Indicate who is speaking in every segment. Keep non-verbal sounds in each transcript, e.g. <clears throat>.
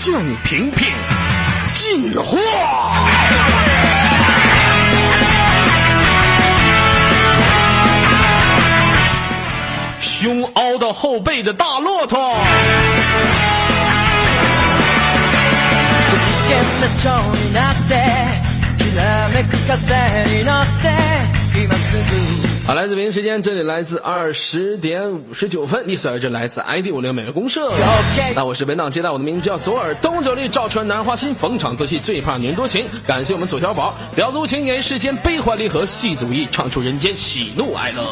Speaker 1: 向平平进货。胸凹到后背的大骆驼。好，来自北京时间，这里来自二十点五十九分，你所在这来自 ID 五六美乐公社。那我是本档接待，我的名字叫左耳，东九绿，赵传男人花心，逢场作戏，最怕女人多情。感谢我们左小宝，婊子无情言世间悲欢离合，戏足意唱出人间喜怒哀乐。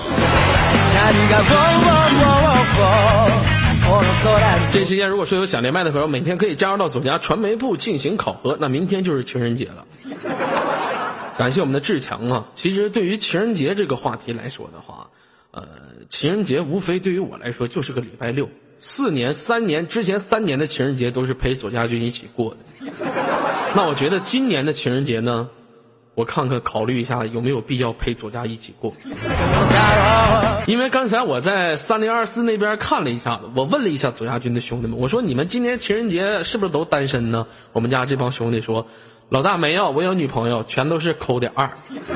Speaker 1: 这时间如果说有想连麦的朋友，每天可以加入到左家传媒部进行考核。那明天就是情人节了。感谢我们的志强啊！其实对于情人节这个话题来说的话，呃，情人节无非对于我来说就是个礼拜六。四年、三年之前三年的情人节都是陪左家军一起过的。<laughs> 那我觉得今年的情人节呢，我看看考虑一下有没有必要陪左家一起过。<laughs> 因为刚才我在三零二四那边看了一下子，我问了一下左家军的兄弟们，我说你们今年情人节是不是都单身呢？我们家这帮兄弟说。老大没有，我有女朋友，全都是抠点二。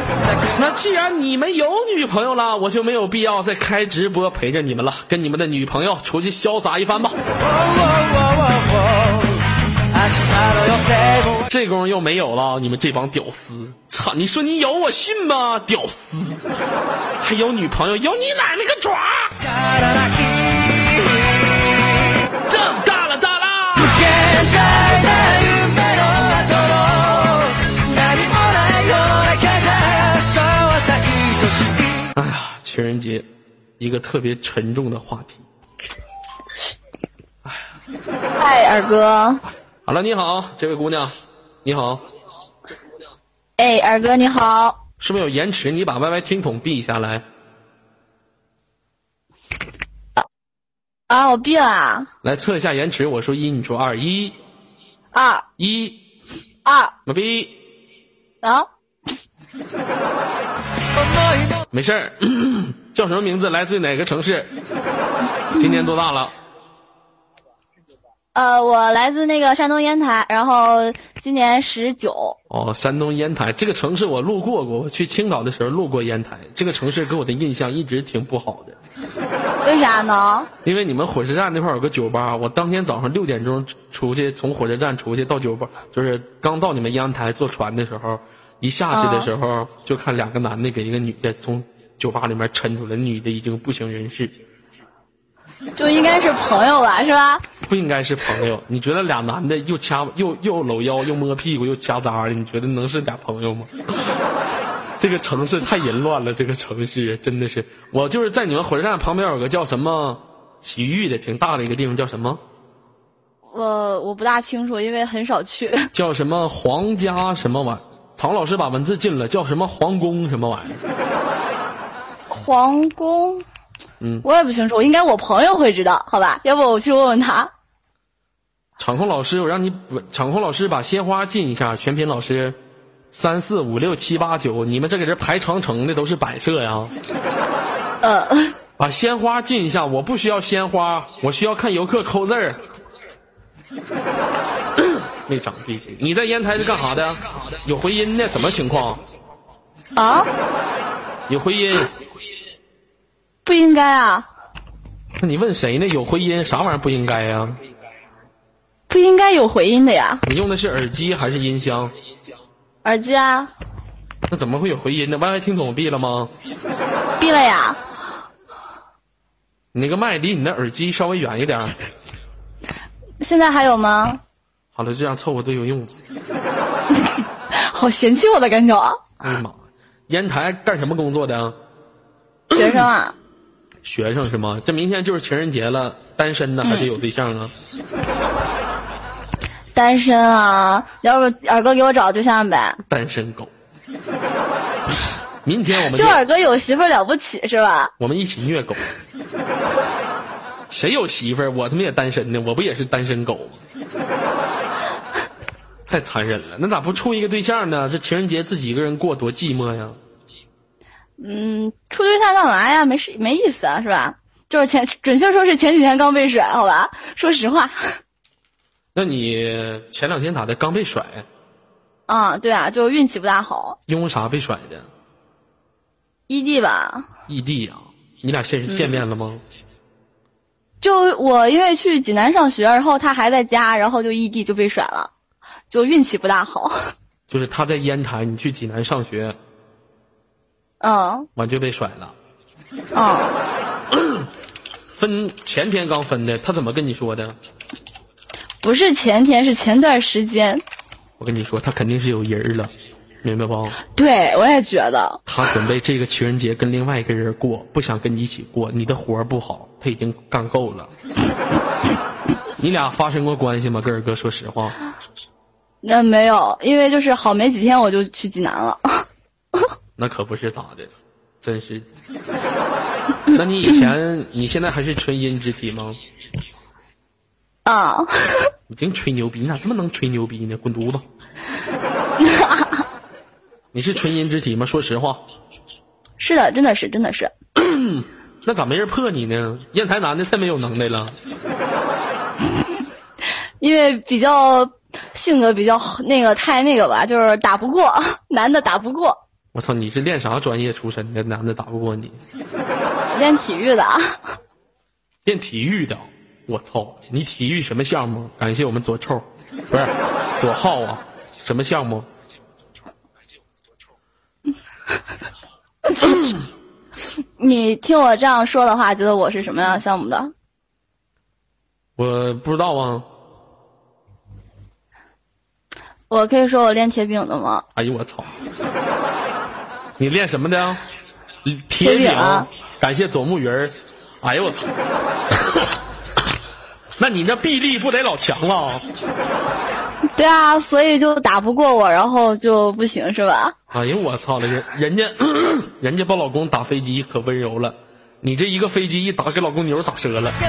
Speaker 1: <laughs> 那既然你们有女朋友了，我就没有必要再开直播陪着你们了，跟你们的女朋友出去潇洒一番吧。这功夫又没有了，你们这帮屌丝！操，你说你有我信吗？屌丝，还有女朋友，有你奶奶个爪！情人节，一个特别沉重的话题。
Speaker 2: 嗨，二哥。
Speaker 1: 好了，你好，这位姑娘，你好。
Speaker 2: 哎，二哥你好。
Speaker 1: 是不是有延迟？你把 YY 听筒闭下来。
Speaker 2: 啊，我闭了。
Speaker 1: 来测一下延迟，我说一，你说二，一，
Speaker 2: 二，
Speaker 1: 一，
Speaker 2: 二，
Speaker 1: 我闭。
Speaker 2: 啊。
Speaker 1: 没事儿，<clears throat> 叫什么名字？来自哪个城市？今年多大了？
Speaker 2: 呃，我来自那个山东烟台，然后今年十九。
Speaker 1: 哦，山东烟台这个城市我路过过，我去青岛的时候路过烟台，这个城市给我的印象一直挺不好的。
Speaker 2: 为啥呢？
Speaker 1: 因为你们火车站那块有个酒吧，我当天早上六点钟出去，从火车站出去到酒吧，就是刚到你们烟台坐船的时候。一下去的时候，就看两个男的给一个女的从酒吧里面抻出来，女的已经不省人事，
Speaker 2: 就应该是朋友吧，是吧？
Speaker 1: 不应该是朋友。你觉得俩男的又掐又又搂腰又摸屁股又掐渣的，你觉得能是俩朋友吗？<laughs> 这个城市太淫乱了，这个城市真的是。我就是在你们火车站旁边有个叫什么洗浴的，挺大的一个地方，叫什么？
Speaker 2: 我我不大清楚，因为很少去。
Speaker 1: 叫什么皇家什么玩？曹老师把文字禁了，叫什么皇宫什么玩意儿？
Speaker 2: 皇宫，
Speaker 1: 嗯，
Speaker 2: 我也不清楚，应该我朋友会知道，好吧？要不我去问问他。
Speaker 1: 场控老师，我让你场控老师把鲜花禁一下。全品老师，三四五六七八九，你们这给这排长城的都是摆设呀？
Speaker 2: 呃，
Speaker 1: 把鲜花进一下，我不需要鲜花，我需要看游客扣字儿。没长记性。你在烟台是干啥的？有回音呢？怎么情况？
Speaker 2: 啊？
Speaker 1: 有回音？
Speaker 2: 不应该啊。
Speaker 1: 那你问谁呢？有回音？啥玩意儿不应该呀？
Speaker 2: 不应该有回音的呀。
Speaker 1: 你用的是耳机还是音箱？
Speaker 2: 耳机啊。
Speaker 1: 那怎么会有回音呢歪歪听筒闭了吗？
Speaker 2: 闭了呀。
Speaker 1: 你那个麦离你的耳机稍微远一点。
Speaker 2: 现在还有吗？
Speaker 1: 好了，这样凑合都有用。<laughs>
Speaker 2: 好嫌弃我的感觉啊！
Speaker 1: 哎呀妈，烟台干什么工作的？
Speaker 2: 学生啊。<clears throat>
Speaker 1: 学生是吗？这明天就是情人节了，单身呢还是有对象啊？
Speaker 2: 单身啊，要不二哥给我找个对象呗？
Speaker 1: 单身狗。明天我们
Speaker 2: 就二哥有媳妇了不起是吧？
Speaker 1: 我们一起虐狗。谁有媳妇儿？我他妈也单身呢，我不也是单身狗吗？太残忍了，那咋不处一个对象呢？这情人节自己一个人过多寂寞呀。
Speaker 2: 嗯，处对象干嘛呀？没事，没意思啊，是吧？就是前，准确说是前几天刚被甩，好吧？说实话。
Speaker 1: 那你前两天咋的？刚被甩？
Speaker 2: 啊，对啊，就运气不大好。
Speaker 1: 因为啥被甩的？
Speaker 2: 异地吧。
Speaker 1: 异地啊？你俩现实见面了吗？
Speaker 2: 就我因为去济南上学，然后他还在家，然后就异地就被甩了，就运气不大好。
Speaker 1: 就是他在烟台，你去济南上学，
Speaker 2: 嗯，
Speaker 1: 完就被甩了。
Speaker 2: 嗯，<coughs>
Speaker 1: 分前天刚分的，他怎么跟你说的？
Speaker 2: 不是前天，是前段时间。
Speaker 1: 我跟你说，他肯定是有人了，明白不？
Speaker 2: 对，我也觉得。
Speaker 1: 他准备这个情人节跟另外一个人过，不想跟你一起过。你的活儿不好，他已经干够了。<laughs> 你俩发生过关系吗？跟二哥说实话。
Speaker 2: 那没有，因为就是好没几天我就去济南了。<laughs>
Speaker 1: 那可不是咋的，真是。<laughs> 那你以前，你现在还是纯阴之体吗？
Speaker 2: 啊。<laughs>
Speaker 1: 你净吹牛逼，你咋这么能吹牛逼呢？滚犊子！你是纯阴之体吗？说实话。
Speaker 2: 是的，真的是，真的是。<clears throat>
Speaker 1: 那咋没人破你呢？烟台男的太没有能耐了。
Speaker 2: 因为比较。性格比较那个，太那个吧，就是打不过 <laughs> 男的，打不过。
Speaker 1: 我操，你是练啥专业出身的？男的打不过你？
Speaker 2: 练体育的。
Speaker 1: 练体育的，我操！你体育什么项目？感谢我们左臭，不是左浩啊？什么项目？<laughs>
Speaker 2: 你听我这样说的话，觉得我是什么样项目的？
Speaker 1: 我不知道啊。
Speaker 2: 我可以说我练铁饼的吗？
Speaker 1: 哎呦我操！你练什么的？铁饼。感谢左木鱼儿。哎呦我操！那你那臂力不得老强了？
Speaker 2: 对啊，所以就打不过我，然后就不行是吧？
Speaker 1: 哎呦我操了，人人家 <clears throat> 人家把老公打飞机可温柔了。你这一个飞机一打，给老公牛打折了。<laughs>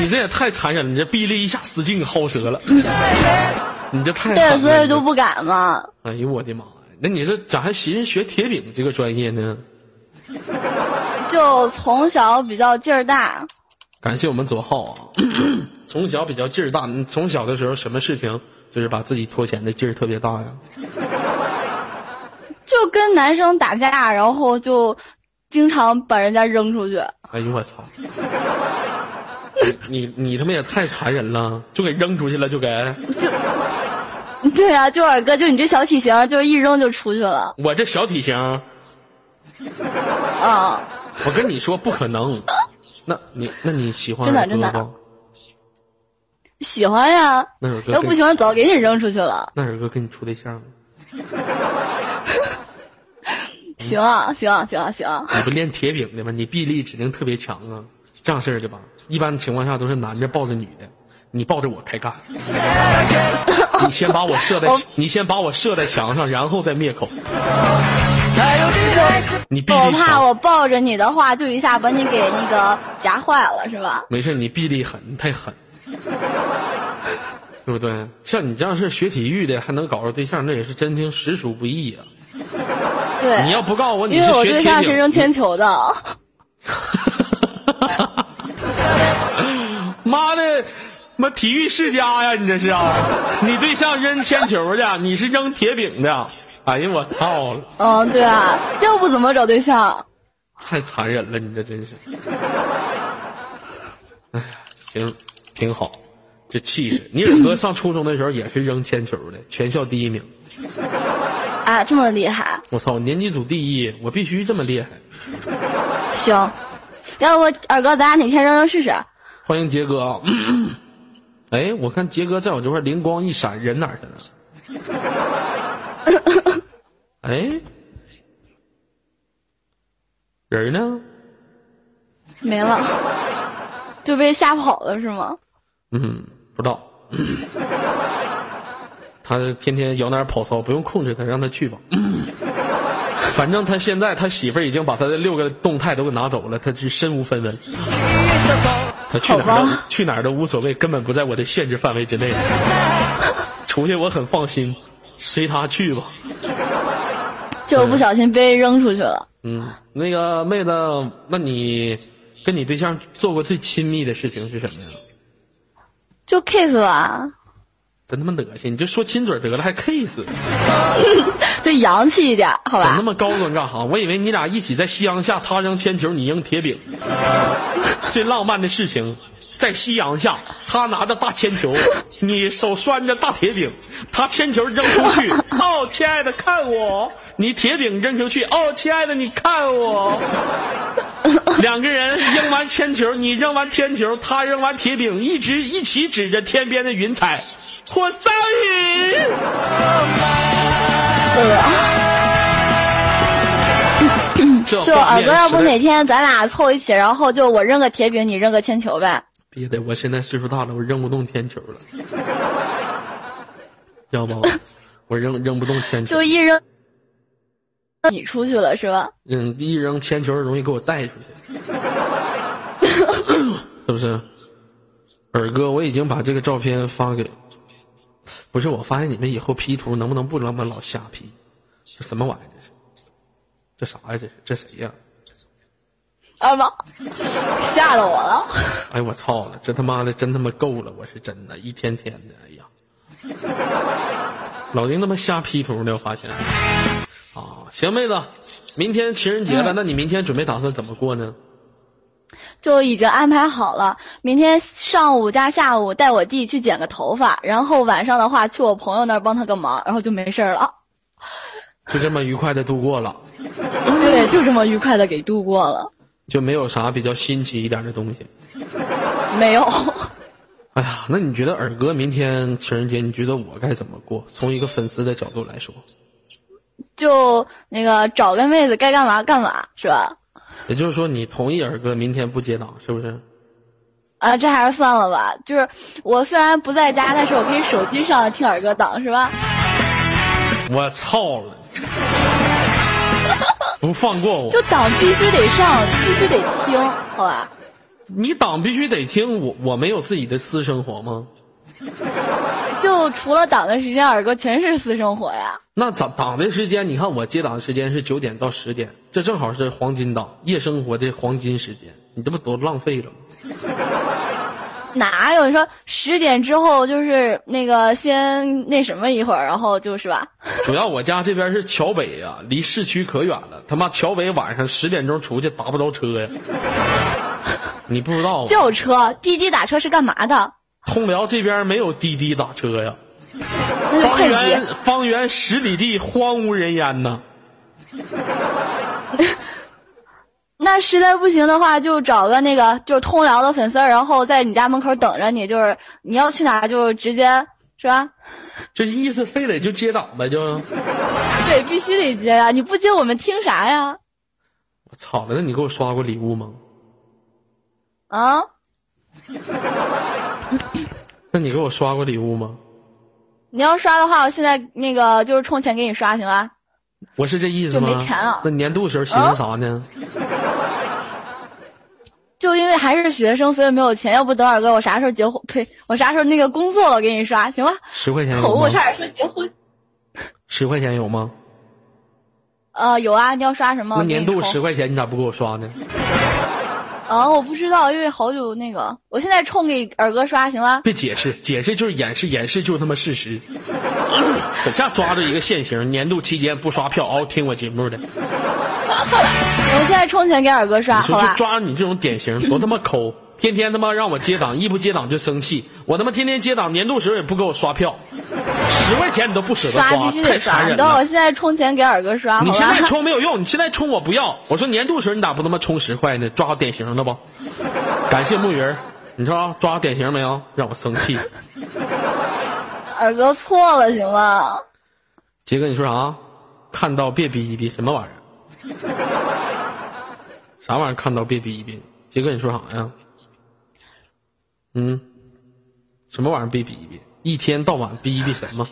Speaker 1: 你这也太残忍了！你这臂力一下使劲薅折了。<laughs> 你这太
Speaker 2: 对，所以就不敢嘛。
Speaker 1: 哎呦我的妈呀！那你这咋还寻思学铁饼这个专业呢？
Speaker 2: 就从小比较劲儿大。
Speaker 1: 感谢我们左浩啊！<clears throat> 从小比较劲儿大，你从小的时候什么事情就是把自己拖前的劲儿特别大呀？
Speaker 2: 就跟男生打架，然后就经常把人家扔出去。
Speaker 1: 哎呦我操！你你他妈也太残忍了，就给扔出去了，就给。
Speaker 2: 就，对啊，就二哥，就你这小体型，就一扔就出去了。
Speaker 1: 我这小体型。
Speaker 2: 啊！
Speaker 1: 我跟你说不可能。那你那你喜欢
Speaker 2: 真的真的？喜欢呀。
Speaker 1: 那首歌
Speaker 2: 要不喜欢早给你扔出去了。
Speaker 1: 那首歌跟你处对象了。
Speaker 2: 行啊，行啊，行啊，行啊！
Speaker 1: 你不练铁饼的吗？你臂力指定特别强啊！这样式儿的吧，一般情况下都是男的抱着女的，你抱着我开干。你先把我射在，你先把我射在墙上，然后再灭口。你臂力
Speaker 2: 我怕我抱着你的话，就一下把你给那个夹坏了，是吧？
Speaker 1: 没事，你臂力狠，你太狠，对不对？像你这样是学体育的，还能搞着对象，那也是真听实属不易啊。
Speaker 2: 对，
Speaker 1: 你要不告诉我你
Speaker 2: 是
Speaker 1: 学
Speaker 2: 对象，是扔铅球的。<laughs>
Speaker 1: 妈的，妈体育世家呀！你这是啊？你对象扔铅球的，你是扔铁饼的。哎呀，我操！
Speaker 2: 嗯，对啊，又不怎么找对象。
Speaker 1: 太残忍了，你这真是。哎呀，行，挺好，这气势。你二哥上初中的时候也是扔铅球的，全校第一名。
Speaker 2: 啊，这么厉害！
Speaker 1: 我操，年级组第一，我必须这么厉害。
Speaker 2: 行，要不二哥，咱俩哪天扔扔试试？
Speaker 1: 欢迎杰哥。<coughs> 哎，我看杰哥在我这块灵光一闪，人哪去了？哎，人呢？
Speaker 2: 没了，就被吓跑了是吗？
Speaker 1: 嗯，不知道。他天天摇哪跑骚，不用控制他，让他去吧。<laughs> 反正他现在他媳妇儿已经把他的六个动态都给拿走了，他是身无分文。他去哪儿都去哪儿都无所谓，根本不在我的限制范围之内。出去我很放心，随他去吧。
Speaker 2: 就不小心被扔出去了。
Speaker 1: 嗯，那个妹子，那你跟你对象做过最亲密的事情是什么呀？
Speaker 2: 就 kiss 吧，
Speaker 1: 真他妈恶心！你就说亲嘴得了，还 kiss，<laughs>
Speaker 2: 就洋气一点，好吧？
Speaker 1: 整那么高端干哈？我以为你俩一起在夕阳下，他扔铅球，你扔铁饼，<laughs> 最浪漫的事情，在夕阳下，他拿着大铅球，你手拴着大铁饼，他铅球扔出去，<laughs> 哦，亲爱的看我，你铁饼扔出去，哦，亲爱的你看我，两个人扔完铅球，你扔完铅球，他扔完铁饼，一直一起指着天边的云彩，火烧云。这
Speaker 2: 就
Speaker 1: 画面
Speaker 2: 耳哥，要不哪天咱俩凑一起，然后就我扔个铁饼，你扔个铅球呗？
Speaker 1: 别的，我现在岁数大了，我扔不动铅球了，<laughs> 知道不？我扔扔不动铅球
Speaker 2: 就，一扔，你出去了是吧？
Speaker 1: 嗯，一扔铅球容易给我带出去，<laughs> 是不是？耳哥，我已经把这个照片发给，不是，我发现你们以后 P 图能不能不那么老瞎 P？这什么玩意儿？这是？这啥呀？这是？这谁呀？
Speaker 2: 啊妈，吓到我了！
Speaker 1: 哎我操了，这他妈的真他妈够了！我是真的，一天天的，哎呀，老丁他妈瞎 P 图呢，我发现。啊，行，妹子，明天情人节了，
Speaker 2: 嗯
Speaker 1: 那你明天准备打算怎么过呢？
Speaker 2: 就已经安排好了，明天上午加下午带我弟去剪个头发，然后晚上的话去我朋友那儿帮他个忙，然后就没事儿了。
Speaker 1: 就这么愉快的度过了，
Speaker 2: 对，就这么愉快的给度过了。
Speaker 1: 就没有啥比较新奇一点的东西。
Speaker 2: 没有，
Speaker 1: 哎呀，那你觉得耳哥明天情人节，你觉得我该怎么过？从一个粉丝的角度来说，
Speaker 2: 就那个找个妹子该干嘛干嘛是吧？
Speaker 1: 也就是说，你同意尔哥明天不接档，是不是？
Speaker 2: 啊，这还是算了吧。就是我虽然不在家，但是我可以手机上听尔哥档是吧？
Speaker 1: 我操了，不放过我！
Speaker 2: 就档必须得上，必须得听，好吧？
Speaker 1: 你档必须得听我，我没有自己的私生活吗？
Speaker 2: 就除了档的时间，耳歌全是私生活呀。
Speaker 1: 那档档的时间，你看我接档的时间是九点到十点，这正好是黄金档，夜生活的黄金时间，你这不都浪费了吗？<laughs>
Speaker 2: 哪有你说十点之后就是那个先那什么一会儿，然后就是吧？<laughs>
Speaker 1: 主要我家这边是桥北呀、离市区可远了，他妈桥北晚上十点钟出去打不着车呀。你不知道吗？<laughs>
Speaker 2: 就有车，滴滴打车是干嘛的？
Speaker 1: 通辽这边没有滴滴打车呀，方圆。方圆十里地荒无人烟呐。<laughs>
Speaker 2: 那实在不行的话，就找个那个就是通辽的粉丝，然后在你家门口等着你，就是你要去哪就直接是吧？<laughs>
Speaker 1: 这意思非得就接档呗，就 <laughs>
Speaker 2: 对，必须得接呀！你不接我们听啥呀？
Speaker 1: 我操了！那你给我刷过礼物吗？
Speaker 2: 啊？<laughs>
Speaker 1: 那你给我刷过礼物吗？
Speaker 2: 你要刷的话，我现在那个就是充钱给你刷，行吧？
Speaker 1: 我是这意思吗？
Speaker 2: 就没钱了
Speaker 1: 那年度时候寻思啥呢？<laughs>
Speaker 2: 就因为还是学生，所以没有钱。要不等会儿哥，我啥时候结婚？呸！我啥时候那个工作了给你刷，行吧？
Speaker 1: 十块钱有
Speaker 2: 口误，我？差点说结婚。
Speaker 1: 十块钱有吗？
Speaker 2: 呃，有啊，你要刷什么？
Speaker 1: 那年度十块钱你咋不给我刷呢？
Speaker 2: 啊，我不知道，因为好久那个，我现在充给二哥刷，行吗？
Speaker 1: 别解释，解释就是掩饰，掩饰就是他妈事实。<laughs> 可下抓住一个现行，年度期间不刷票哦听我节目的，<laughs>
Speaker 2: 我现在充钱给二哥刷，
Speaker 1: 说就
Speaker 2: 好吧？
Speaker 1: 抓你这种典型，多他妈抠！天天他妈让我接档，一不接档就生气。我他妈天天接档，年度时候也不给我刷票，十块钱你都不舍得
Speaker 2: 刷
Speaker 1: 花，太
Speaker 2: 必须得刷。
Speaker 1: 残忍
Speaker 2: 等我
Speaker 1: 了。
Speaker 2: 现在充钱给二哥刷，好
Speaker 1: 你现在？充没有用，你现在充我不要。我说年度时候你咋不他妈充十块呢？抓好典型了不？感谢木鱼儿，你知道抓好典型没有？让我生气。
Speaker 2: 二哥错了，行吗？
Speaker 1: 杰哥，你说啥？看到别逼一逼，什么玩意儿？啥玩意儿？看到别逼一逼？杰哥，你说啥呀？嗯，什么玩意儿？别逼逼？一天到晚逼逼什么？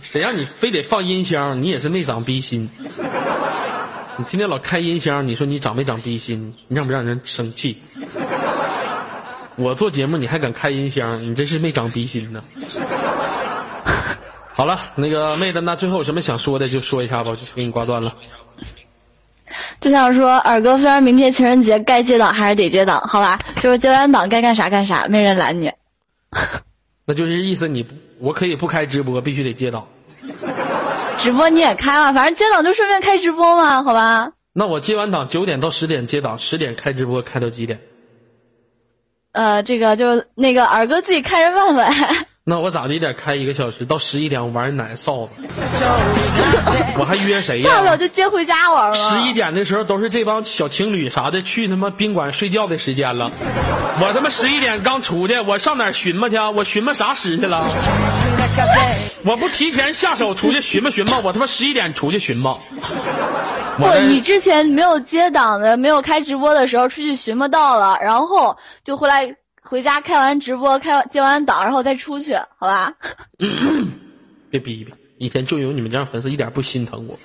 Speaker 1: 谁让你非得放音箱？你也是没长逼心。你天天老开音箱，你说你长没长逼心？你让不让人生气？我做节目你还敢开音箱？你真是没长逼心呢。好了，那个妹子，那最后有什么想说的就说一下吧，我就给你挂断了。
Speaker 2: 就像说二哥，虽然明天情人节该接档还是得接档，好吧？就是接完档该干啥干啥，没人拦你。<laughs>
Speaker 1: 那就是意思你，我可以不开直播，必须得接档。
Speaker 2: 直播你也开嘛，反正接档就顺便开直播嘛，好吧？
Speaker 1: 那我接完档九点到十点接档，十点开直播，开到几点？
Speaker 2: 呃，这个就那个二哥自己看着办呗。
Speaker 1: 那我咋的得开一个小时到十一点，我玩奶臊子，<laughs> 我还约谁呀？
Speaker 2: 大不了就接回家玩了。
Speaker 1: 十一点的时候都是这帮小情侣啥的去他妈宾馆睡觉的时间了，我他妈十一点刚出去，我上哪寻摸去？我寻摸啥时去了？我不提前下手出去寻摸寻摸，我他妈十一点出去寻摸。
Speaker 2: 不，你之前没有接档的，没有开直播的时候出去寻摸到了，然后就回来。回家开完直播，开完接完档，然后再出去，好吧？<coughs>
Speaker 1: 别逼逼，一天就有你们这样粉丝，一点不心疼我。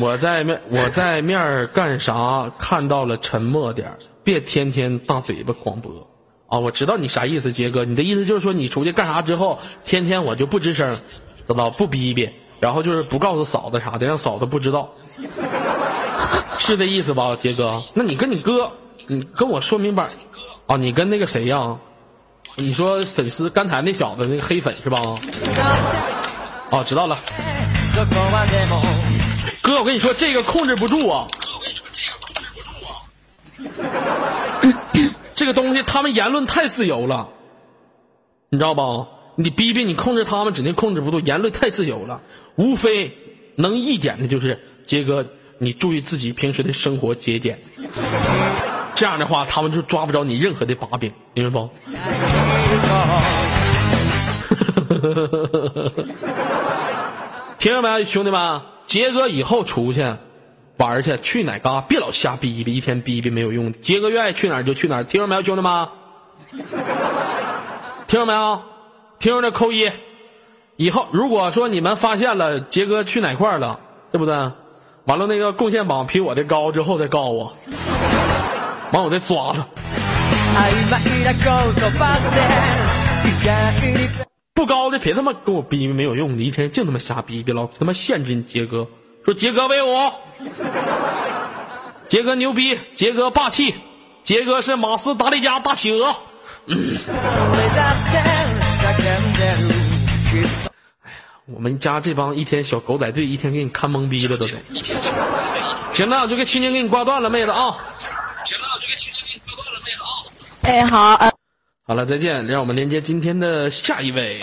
Speaker 1: 我在面我在面干啥？看到了沉默点别天天大嘴巴广播啊！我知道你啥意思，杰哥，你的意思就是说你出去干啥之后，天天我就不吱声，知道不逼逼，然后就是不告诉嫂子啥的，让嫂子不知道，<laughs> 是这意思吧，杰哥？那你跟你哥，你跟我说明白。啊，你跟那个谁呀？你说粉丝刚才那小子那个黑粉是吧？哦，知道了。哥，我跟你说，这个控制不住啊。哥，我跟你说这个东西，他们言论太自由了，你知道吧？你逼逼你控制他们，指定控制不住。言论太自由了，无非能一点的就是杰哥，你注意自己平时的生活节俭。这样的话，他们就抓不着你任何的把柄，明白不？<laughs> 听着没，兄弟们？杰哥以后出去玩去，去哪嘎别老瞎逼逼，一天逼逼没有用。杰哥愿意去哪就去哪，听着没有，兄弟们？听着没有？听着扣一。以后如果说你们发现了杰哥去哪块了，对不对？完了那个贡献榜比我的高之后再告我。完，我再抓他。不高的别他妈跟我逼没有用的，一天净他妈瞎逼逼，老他妈限制你杰哥。说杰哥威武，杰哥牛逼，杰哥霸气，杰哥是马斯达利加大企鹅。哎呀，我们家这帮一天小狗仔队，一天给你看懵逼了都得。行了，我就给青青给你挂断了，妹子啊。
Speaker 2: 哎，好。
Speaker 1: 好了，再见。让我们连接今天的下一位。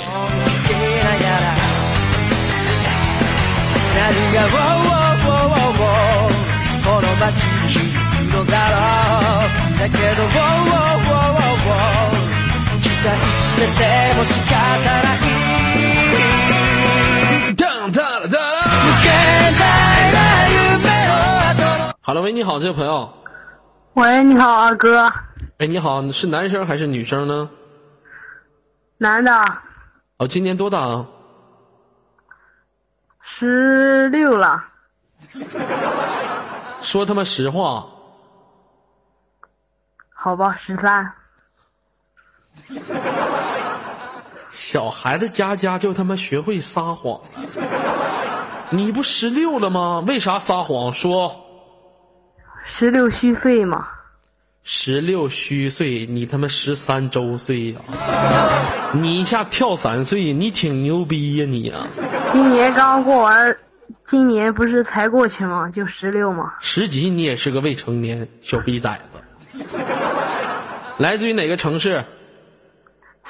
Speaker 1: 好了，喂，你好，这位朋友。
Speaker 3: 喂，你好，二哥。
Speaker 1: 哎，你好，是男生还是女生呢？
Speaker 3: 男的。
Speaker 1: 哦，今年多大？
Speaker 3: 十六了。<laughs>
Speaker 1: 说他妈实话。
Speaker 3: 好吧，十三。
Speaker 1: 小孩子家家就他妈学会撒谎了。你不十六了吗？为啥撒谎？说。
Speaker 3: 十六虚岁嘛，
Speaker 1: 十六虚岁，你他妈十三周岁呀！你一下跳三岁，你挺牛逼呀你呀！
Speaker 3: 今年刚过完，今年不是才过去吗？就十六嘛。
Speaker 1: 十级你也是个未成年小逼崽子。来自于哪个城市？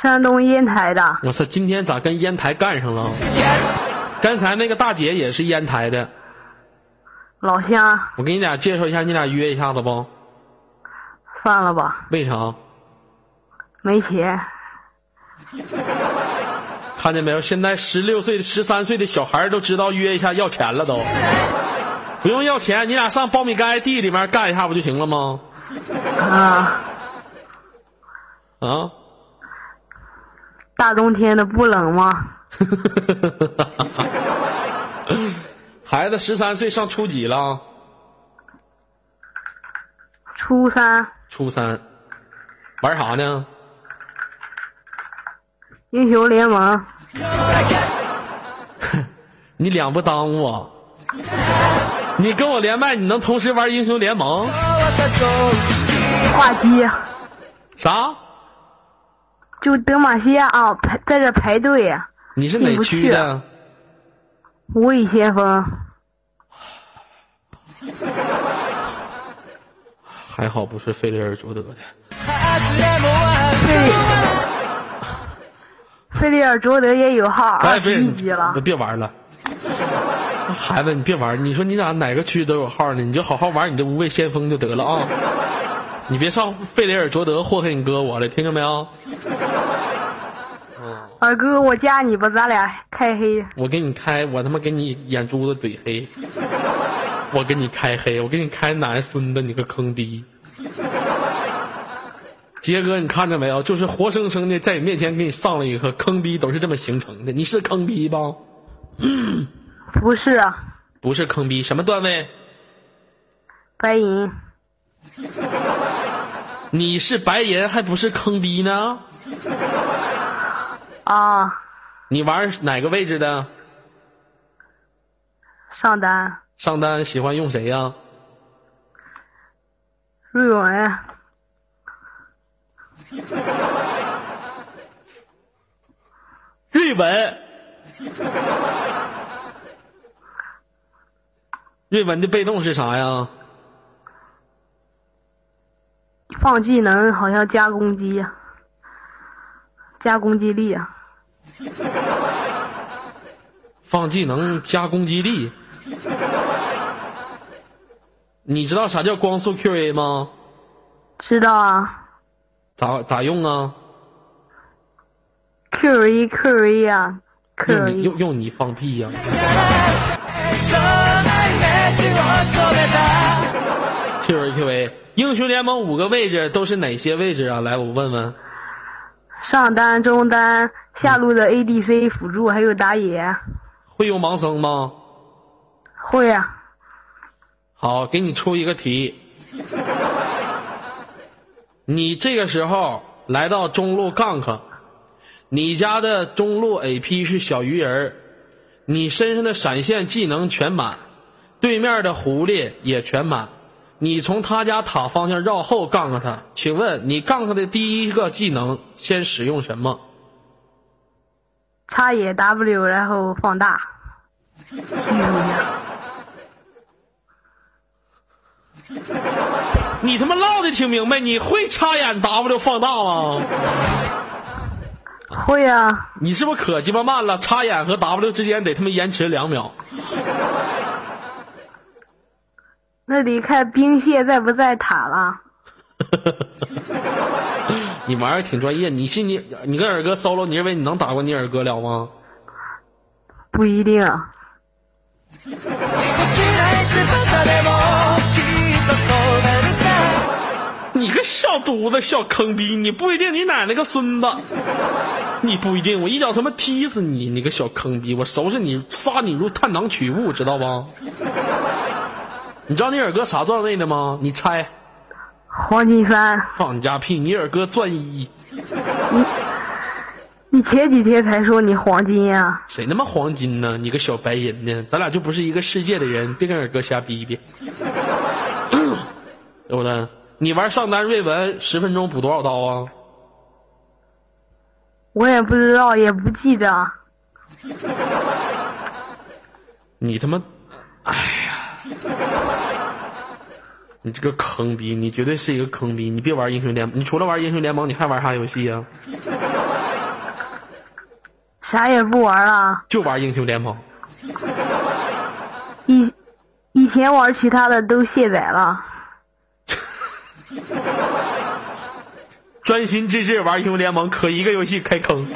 Speaker 3: 山东烟台的。
Speaker 1: 我操，今天咋跟烟台干上了？<laughs> 刚才那个大姐也是烟台的。
Speaker 3: 老乡，
Speaker 1: 我给你俩介绍一下，你俩约一下子不？
Speaker 3: 算了吧。
Speaker 1: 为啥？
Speaker 3: 没钱。<laughs>
Speaker 1: 看见没有？现在十六岁、十三岁的小孩都知道约一下要钱了，都 <laughs> 不用要钱，你俩上苞米盖地里面干一下不就行了吗？
Speaker 3: 啊。
Speaker 1: 啊。
Speaker 3: 大冬天的不冷吗？<laughs>
Speaker 1: 孩子十三岁，上初几了？
Speaker 3: 初三。
Speaker 1: 初三，玩啥呢？
Speaker 3: 英雄联盟。<laughs>
Speaker 1: 你两不耽误啊。你跟我连麦，你能同时玩英雄联盟？
Speaker 3: 挂机。
Speaker 1: 啥？
Speaker 3: 就德玛西亚啊，排在这排队。
Speaker 1: 你是哪区的？
Speaker 3: 无畏先锋。
Speaker 1: 还好不是费雷尔卓德的。
Speaker 3: 费费雷尔卓德也有号，二十一级了。
Speaker 1: 别玩了，孩子，你别玩。你说你咋哪个区都有号呢？你就好好玩你的无畏先锋就得了啊！你别上费雷尔卓德祸害你哥我了，听着没有？
Speaker 3: 二哥，我加你吧，咱俩开黑。
Speaker 1: 我给你开，我他妈给你眼珠子怼黑。我给你开黑，我给你开奶孙子，你个坑逼！杰哥，你看着没有？就是活生生的在你面前给你上了一课，坑逼都是这么形成的。你是坑逼吧？<coughs>
Speaker 3: 不是啊。
Speaker 1: 不是坑逼，什么段位？
Speaker 3: 白银。
Speaker 1: 你是白银，还不是坑逼呢？
Speaker 3: 啊。
Speaker 1: 你玩哪个位置的？
Speaker 3: 上单。
Speaker 1: 上单喜欢用谁呀？
Speaker 3: 瑞文。
Speaker 1: 瑞文。瑞文的被动是啥呀？
Speaker 3: 放技能好像加攻击，加攻击力啊。<laughs>
Speaker 1: 放技能加攻击力。你知道啥叫光速 QA 吗？
Speaker 3: 知道啊。
Speaker 1: 咋咋用啊
Speaker 3: ？QA QA 啊，QA
Speaker 1: 用用你放屁呀！QA QA 英雄联盟五个位置都是哪些位置啊？来，我问问。
Speaker 3: 上单、中单、下路的 ADC 辅助还有打野。
Speaker 1: 会用盲僧吗？
Speaker 3: 会呀。
Speaker 1: 好，给你出一个题。你这个时候来到中路 gank，你家的中路 AP 是小鱼人你身上的闪现技能全满，对面的狐狸也全满，你从他家塔方向绕后 gank 他，请问你 gank 的第一个技能先使用什么？
Speaker 3: 插野 W，然后放大。
Speaker 1: 你他妈唠的挺明白，你会插眼 W 放大吗？
Speaker 3: 会呀。
Speaker 1: 你是不是可鸡巴慢了？插眼和 W 之间得他妈延迟两秒。
Speaker 3: 那得看兵蟹在不在塔了。<laughs>
Speaker 1: 你玩儿挺专业，你信你你跟二哥 solo，你认为你能打过你二哥了吗？
Speaker 3: 不一定。
Speaker 1: 你个小犊子，小坑逼！你不一定，你奶奶个孙子！你不一定，我一脚他妈踢死你！你个小坑逼，我收拾你，杀你如探囊取物，知道不？你知道你二哥啥段位的吗？你猜。
Speaker 3: 黄金三。
Speaker 1: 放你家屁！你二哥钻一。
Speaker 3: 你你前几天才说你黄金呀？
Speaker 1: 谁他妈黄金呢？你个小白银呢？咱俩就不是一个世界的人，别跟二哥瞎逼逼。<clears throat> 对不对？你玩上单瑞文十分钟补多少刀啊？
Speaker 3: 我也不知道，也不记着。
Speaker 1: 你他妈，哎呀！<laughs> 你这个坑逼，你绝对是一个坑逼！你别玩英雄联盟，你除了玩英雄联盟，你还玩啥游戏呀？
Speaker 3: 啥也不玩了。
Speaker 1: 就玩英雄联盟。
Speaker 3: 以以前玩其他的都卸载了。
Speaker 1: 专心致志玩英雄联盟，可一个游戏开坑。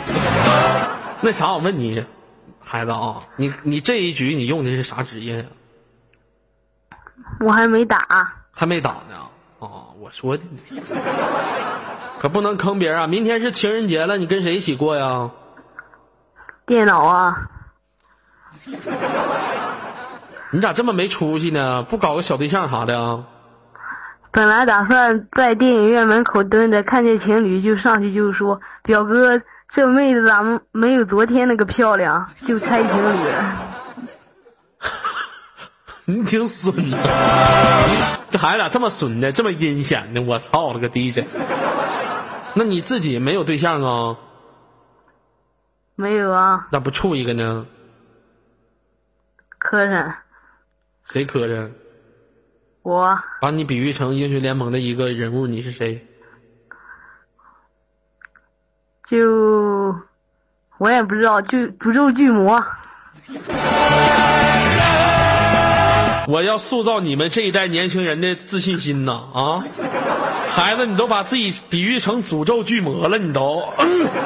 Speaker 1: 那啥，我问你，孩子啊，你你这一局你用的是啥职业呀？
Speaker 3: 我还没打。
Speaker 1: 还没打呢。哦，我说的，可不能坑别人啊！明天是情人节了，你跟谁一起过呀？
Speaker 3: 电脑啊。
Speaker 1: 你咋这么没出息呢？不搞个小对象啥的啊？
Speaker 3: 本来打算在电影院门口蹲着，看见情侣就上去就说：“表哥，这妹子咋没有昨天那个漂亮？”就猜情侣。
Speaker 1: 你挺损的！这孩子咋这么损呢？这么阴险呢？我操了个滴去！那你自己没有对象啊？
Speaker 3: 没有啊。
Speaker 1: 咋不处一个呢？
Speaker 3: 磕碜。
Speaker 1: 谁磕碜？
Speaker 3: 我。
Speaker 1: 把你比喻成英雄联盟的一个人物，你是谁？
Speaker 3: 就我也不知道，就诅咒巨魔。
Speaker 1: 我要塑造你们这一代年轻人的自信心呐！啊，孩子，你都把自己比喻成诅咒巨魔了，你都。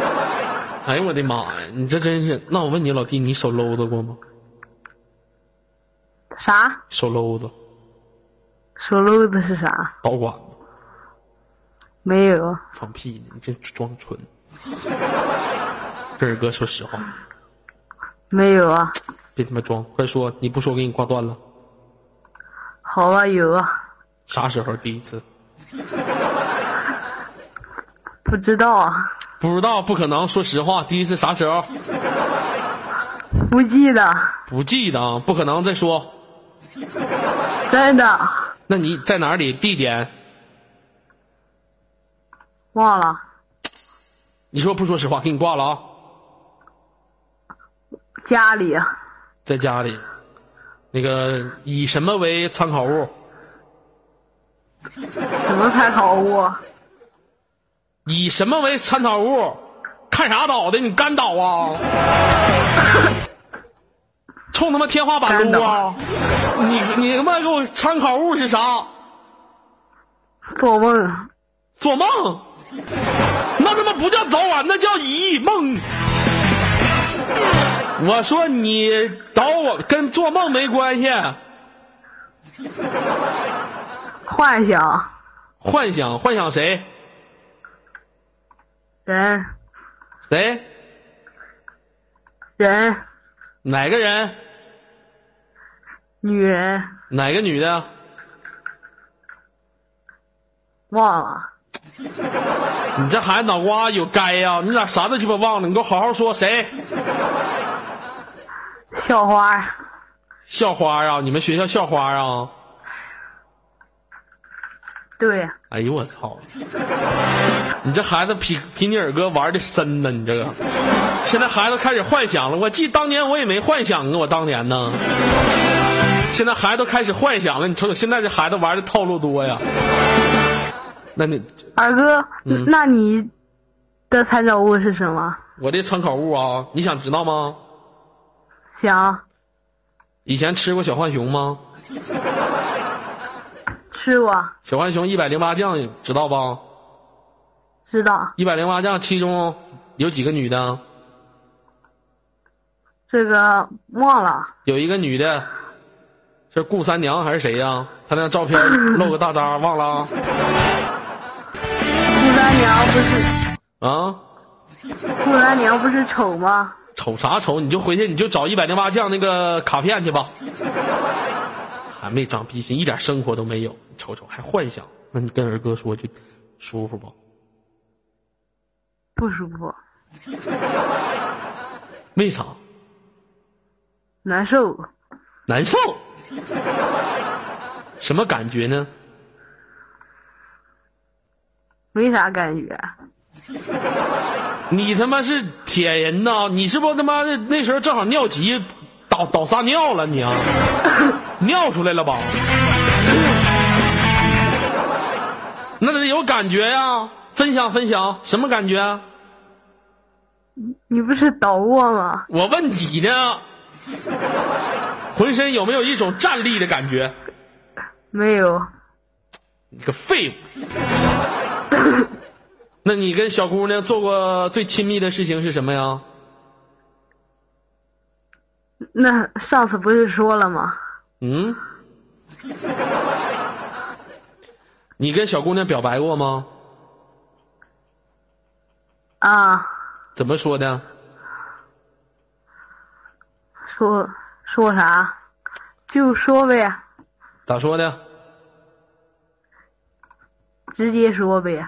Speaker 1: <coughs> 哎呦我的妈呀！你这真是……那我问你，老弟，你手搂子过吗？
Speaker 3: 啥？
Speaker 1: 手搂子。
Speaker 3: 手搂子是啥？
Speaker 1: 保管。
Speaker 3: 没有。
Speaker 1: 放屁呢！你这装纯。跟二哥说实话。
Speaker 3: 没有啊。
Speaker 1: 别他妈装！快说！你不说，我给你挂断了。
Speaker 3: 好啊，有啊。
Speaker 1: 啥时候第一次？
Speaker 3: 不知道啊。
Speaker 1: 不知道，不可能。说实话，第一次啥时候？
Speaker 3: 不记得。
Speaker 1: 不记得啊？不可能。再说。
Speaker 3: 真的。
Speaker 1: 那你在哪里？地点？
Speaker 3: 忘了。
Speaker 1: 你说不说实话，给你挂了啊。
Speaker 3: 家里。
Speaker 1: 在家里。那个以什么为参考物？
Speaker 3: 什么参考物？
Speaker 1: 以什么为参考物？看啥倒的？你干倒啊？<laughs> 冲他妈天花板撸啊！你你他妈给我参考物是啥？
Speaker 3: 做梦。
Speaker 1: 做梦？那他妈不叫早晚，那叫一梦。<laughs> 我说你找我跟做梦没关系，
Speaker 3: 幻想，
Speaker 1: 幻想，幻想谁？
Speaker 3: 人，
Speaker 1: 谁？
Speaker 3: 人，
Speaker 1: 哪个人？
Speaker 3: 女人，
Speaker 1: 哪个女的？
Speaker 3: 忘了。
Speaker 1: 你这孩子脑瓜有该呀？你咋啥都鸡巴忘了？你给我好好说，谁？
Speaker 3: 校花，
Speaker 1: 校花啊！你们学校校花啊？
Speaker 3: 对。
Speaker 1: 哎呦我操！你这孩子比比你二哥玩的深呢，你这个。现在孩子开始幻想了。我记当年我也没幻想啊，我当年呢。现在孩子都开始幻想了，你瞅瞅现在这孩子玩的套路多呀。那你
Speaker 3: 二哥，那你的参照物是什么？
Speaker 1: 我的参考物啊，你想知道吗？
Speaker 3: 想。
Speaker 1: 以前吃过小浣熊吗？<laughs>
Speaker 3: 吃过。
Speaker 1: 小浣熊一百零八将知道不？
Speaker 3: 知道。
Speaker 1: 一百零八将其中有几个女的？
Speaker 3: 这个忘了。
Speaker 1: 有一个女的，是顾三娘还是谁呀？她那照片 <clears throat> 露个大渣，忘了。
Speaker 3: 顾三娘不是
Speaker 1: 啊？
Speaker 3: 顾三娘不是丑吗？
Speaker 1: 瞅啥瞅？你就回去，你就找一百零八将那个卡片去吧。<laughs> 还没长逼心，一点生活都没有。瞅瞅，还幻想？那你跟二哥说就舒服不？
Speaker 3: 不舒服。<laughs>
Speaker 1: 为啥？
Speaker 3: 难受。
Speaker 1: 难受。什么感觉呢？
Speaker 3: 没啥感觉。<laughs>
Speaker 1: 你他妈是铁人呐！你是不他妈的那时候正好尿急，倒倒撒尿了你啊？<laughs> 尿出来了吧？那得有感觉呀！分享分享，什么感觉？
Speaker 3: 你不是倒过吗？
Speaker 1: 我问你呢，浑身有没有一种站立的感觉？
Speaker 3: 没有。
Speaker 1: 你个废物！<laughs> 那你跟小姑娘做过最亲密的事情是什么呀？
Speaker 3: 那上次不是说了吗？
Speaker 1: 嗯。你跟小姑娘表白过吗？
Speaker 3: 啊。
Speaker 1: 怎么说的？
Speaker 3: 说说啥？就说呗。
Speaker 1: 咋说的？
Speaker 3: 直接说呗。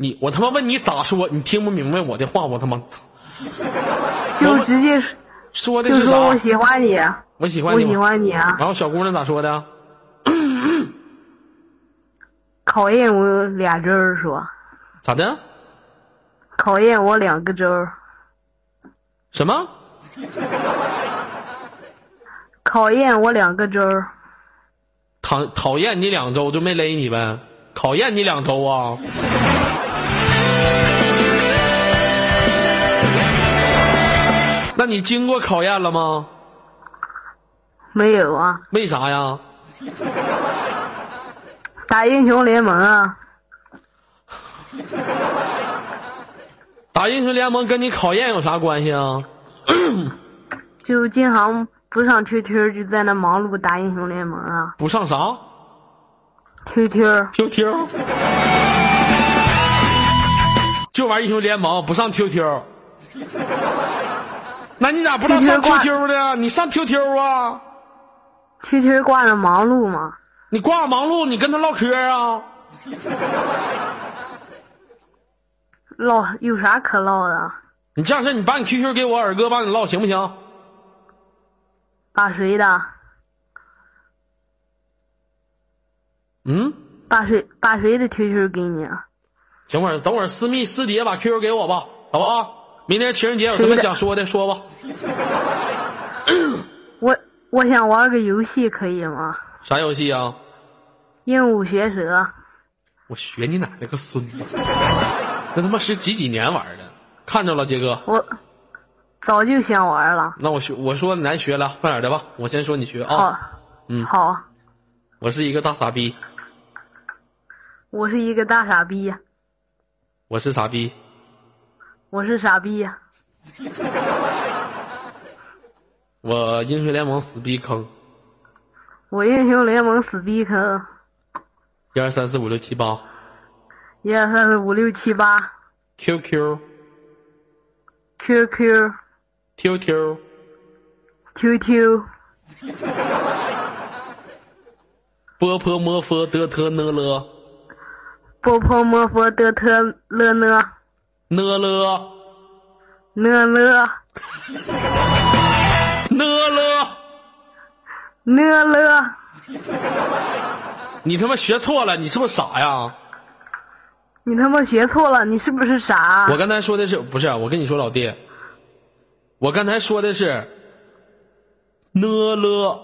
Speaker 1: 你我他妈问你咋说，你听不明白我的话，我他妈操！
Speaker 3: 就直接
Speaker 1: 说的
Speaker 3: 是啥我？喜欢你，
Speaker 1: 我喜欢你
Speaker 3: 我喜？欢你啊！
Speaker 1: 然后小姑娘咋说的？<clears throat>
Speaker 3: 考验我俩针儿说，
Speaker 1: 咋的？
Speaker 3: 考验我两个针儿，
Speaker 1: 什么？<laughs>
Speaker 3: 考验我两个针儿。
Speaker 1: 讨讨厌你两周就没勒你呗？考验你两周啊？那你经过考验了吗？
Speaker 3: 没有啊，
Speaker 1: 为啥呀？
Speaker 3: 打英雄联盟啊，
Speaker 1: 打英雄联盟跟你考验有啥关系啊？<clears throat>
Speaker 3: 就经常不上 QQ，就在那忙碌打英雄联盟啊
Speaker 1: 不上啥
Speaker 3: ，QQ。
Speaker 1: QQ，就玩英雄联盟，不上 QQ。那你咋不知道上 QQ 呢？你上 QQ 啊
Speaker 3: ？QQ 挂着忙碌吗，
Speaker 1: 你挂忙碌，你跟他唠嗑啊？
Speaker 3: 唠有啥可唠的？
Speaker 1: 你这样式儿，你把你 QQ 给我，二哥帮你唠行不行？
Speaker 3: 把谁的？
Speaker 1: 嗯，
Speaker 3: 把谁把谁的 QQ 给你啊？
Speaker 1: 行会儿，等会儿私密私底下把 QQ 给我吧，好不好？明天情人节有什么想说的说吧。<coughs>
Speaker 3: 我我想玩个游戏，可以吗？
Speaker 1: 啥游戏啊？
Speaker 3: 鹦鹉学舌，
Speaker 1: 我学你奶奶个孙子！那他妈是几几年玩的？看着了，杰哥。
Speaker 3: 我早就想玩了。
Speaker 1: 那我学，我说难学了，快点的吧。我先说你学啊。
Speaker 3: 好，
Speaker 1: 嗯
Speaker 3: 好，
Speaker 1: 我是一个大傻逼，
Speaker 3: 我是一个大傻逼，
Speaker 1: 我是傻逼，
Speaker 3: 我是傻逼，<laughs>
Speaker 1: 我英雄联盟死逼坑，
Speaker 3: 我英雄联盟死逼坑，
Speaker 1: 一二三四五六七八。
Speaker 3: 一二三四五六七八
Speaker 1: ，QQ 呢了
Speaker 3: 呢
Speaker 1: 了
Speaker 3: 呢了，
Speaker 1: 呢了，你他妈学错了，你是不是傻呀？
Speaker 3: 你他妈学错了，你是不是傻？
Speaker 1: 我刚才说的是不是？我跟你说，老弟，我刚才说的是呢了，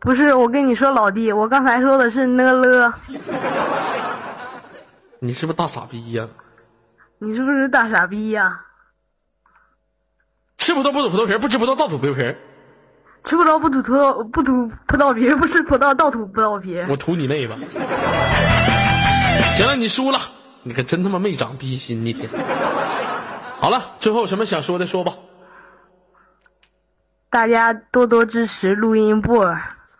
Speaker 3: 不是，我跟你说，老弟，我刚才说的是呢了，
Speaker 1: 你是不是大傻逼呀？
Speaker 3: 你是不是大傻逼呀、
Speaker 1: 吃葡萄不吐葡萄皮，不吃葡萄倒吐葡萄皮。
Speaker 3: 吃不着不吐葡萄不吐葡萄皮，不吃葡萄倒吐葡萄皮。
Speaker 1: 我吐你妹吧！行了，你输了，你可真他妈没长逼心，你天！好了，最后有什么想说的说吧。
Speaker 3: 大家多多支持录音部。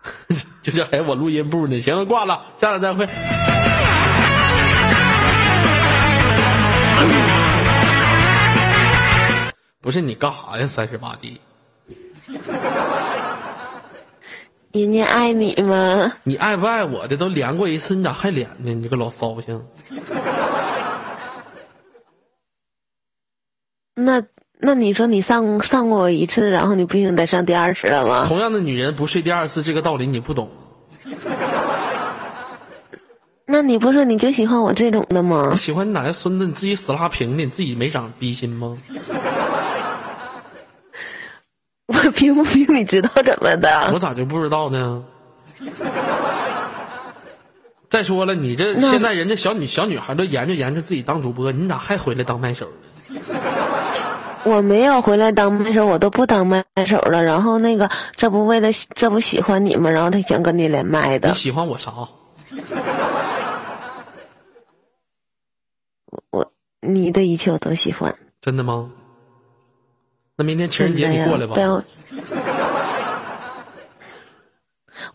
Speaker 3: <laughs>
Speaker 1: 就这还有我录音部呢。行了，挂了，下次再会。不是你干啥呀？三十八弟
Speaker 4: 人家爱你吗？
Speaker 1: 你爱不爱我的都连过一次，你咋还连呢？你这个老骚性。
Speaker 4: 那那你说你上上过我一次，然后你不行得上第二次了吗？
Speaker 1: 同样的女人不睡第二次，这个道理你不懂。
Speaker 4: 那你不说你就喜欢我这种的吗
Speaker 1: 我？喜欢你哪个孙子？你自己死拉平的，你自己没长逼心吗？<laughs>
Speaker 4: 我拼不拼你知道怎么的？
Speaker 1: 我咋就不知道呢？再说了，你这现在人家小女小女孩都研究研究自己当主播，你咋还回来当麦手呢？<laughs>
Speaker 4: 我没有回来当麦手，我都不当麦手了。然后那个，这不为了这不喜欢你吗？然后他想跟你连麦的你。
Speaker 1: 喜欢我啥？<laughs>
Speaker 4: 我我你的一切我都喜欢。
Speaker 1: 真的吗？那明天情人节你过来吧
Speaker 4: 不。要。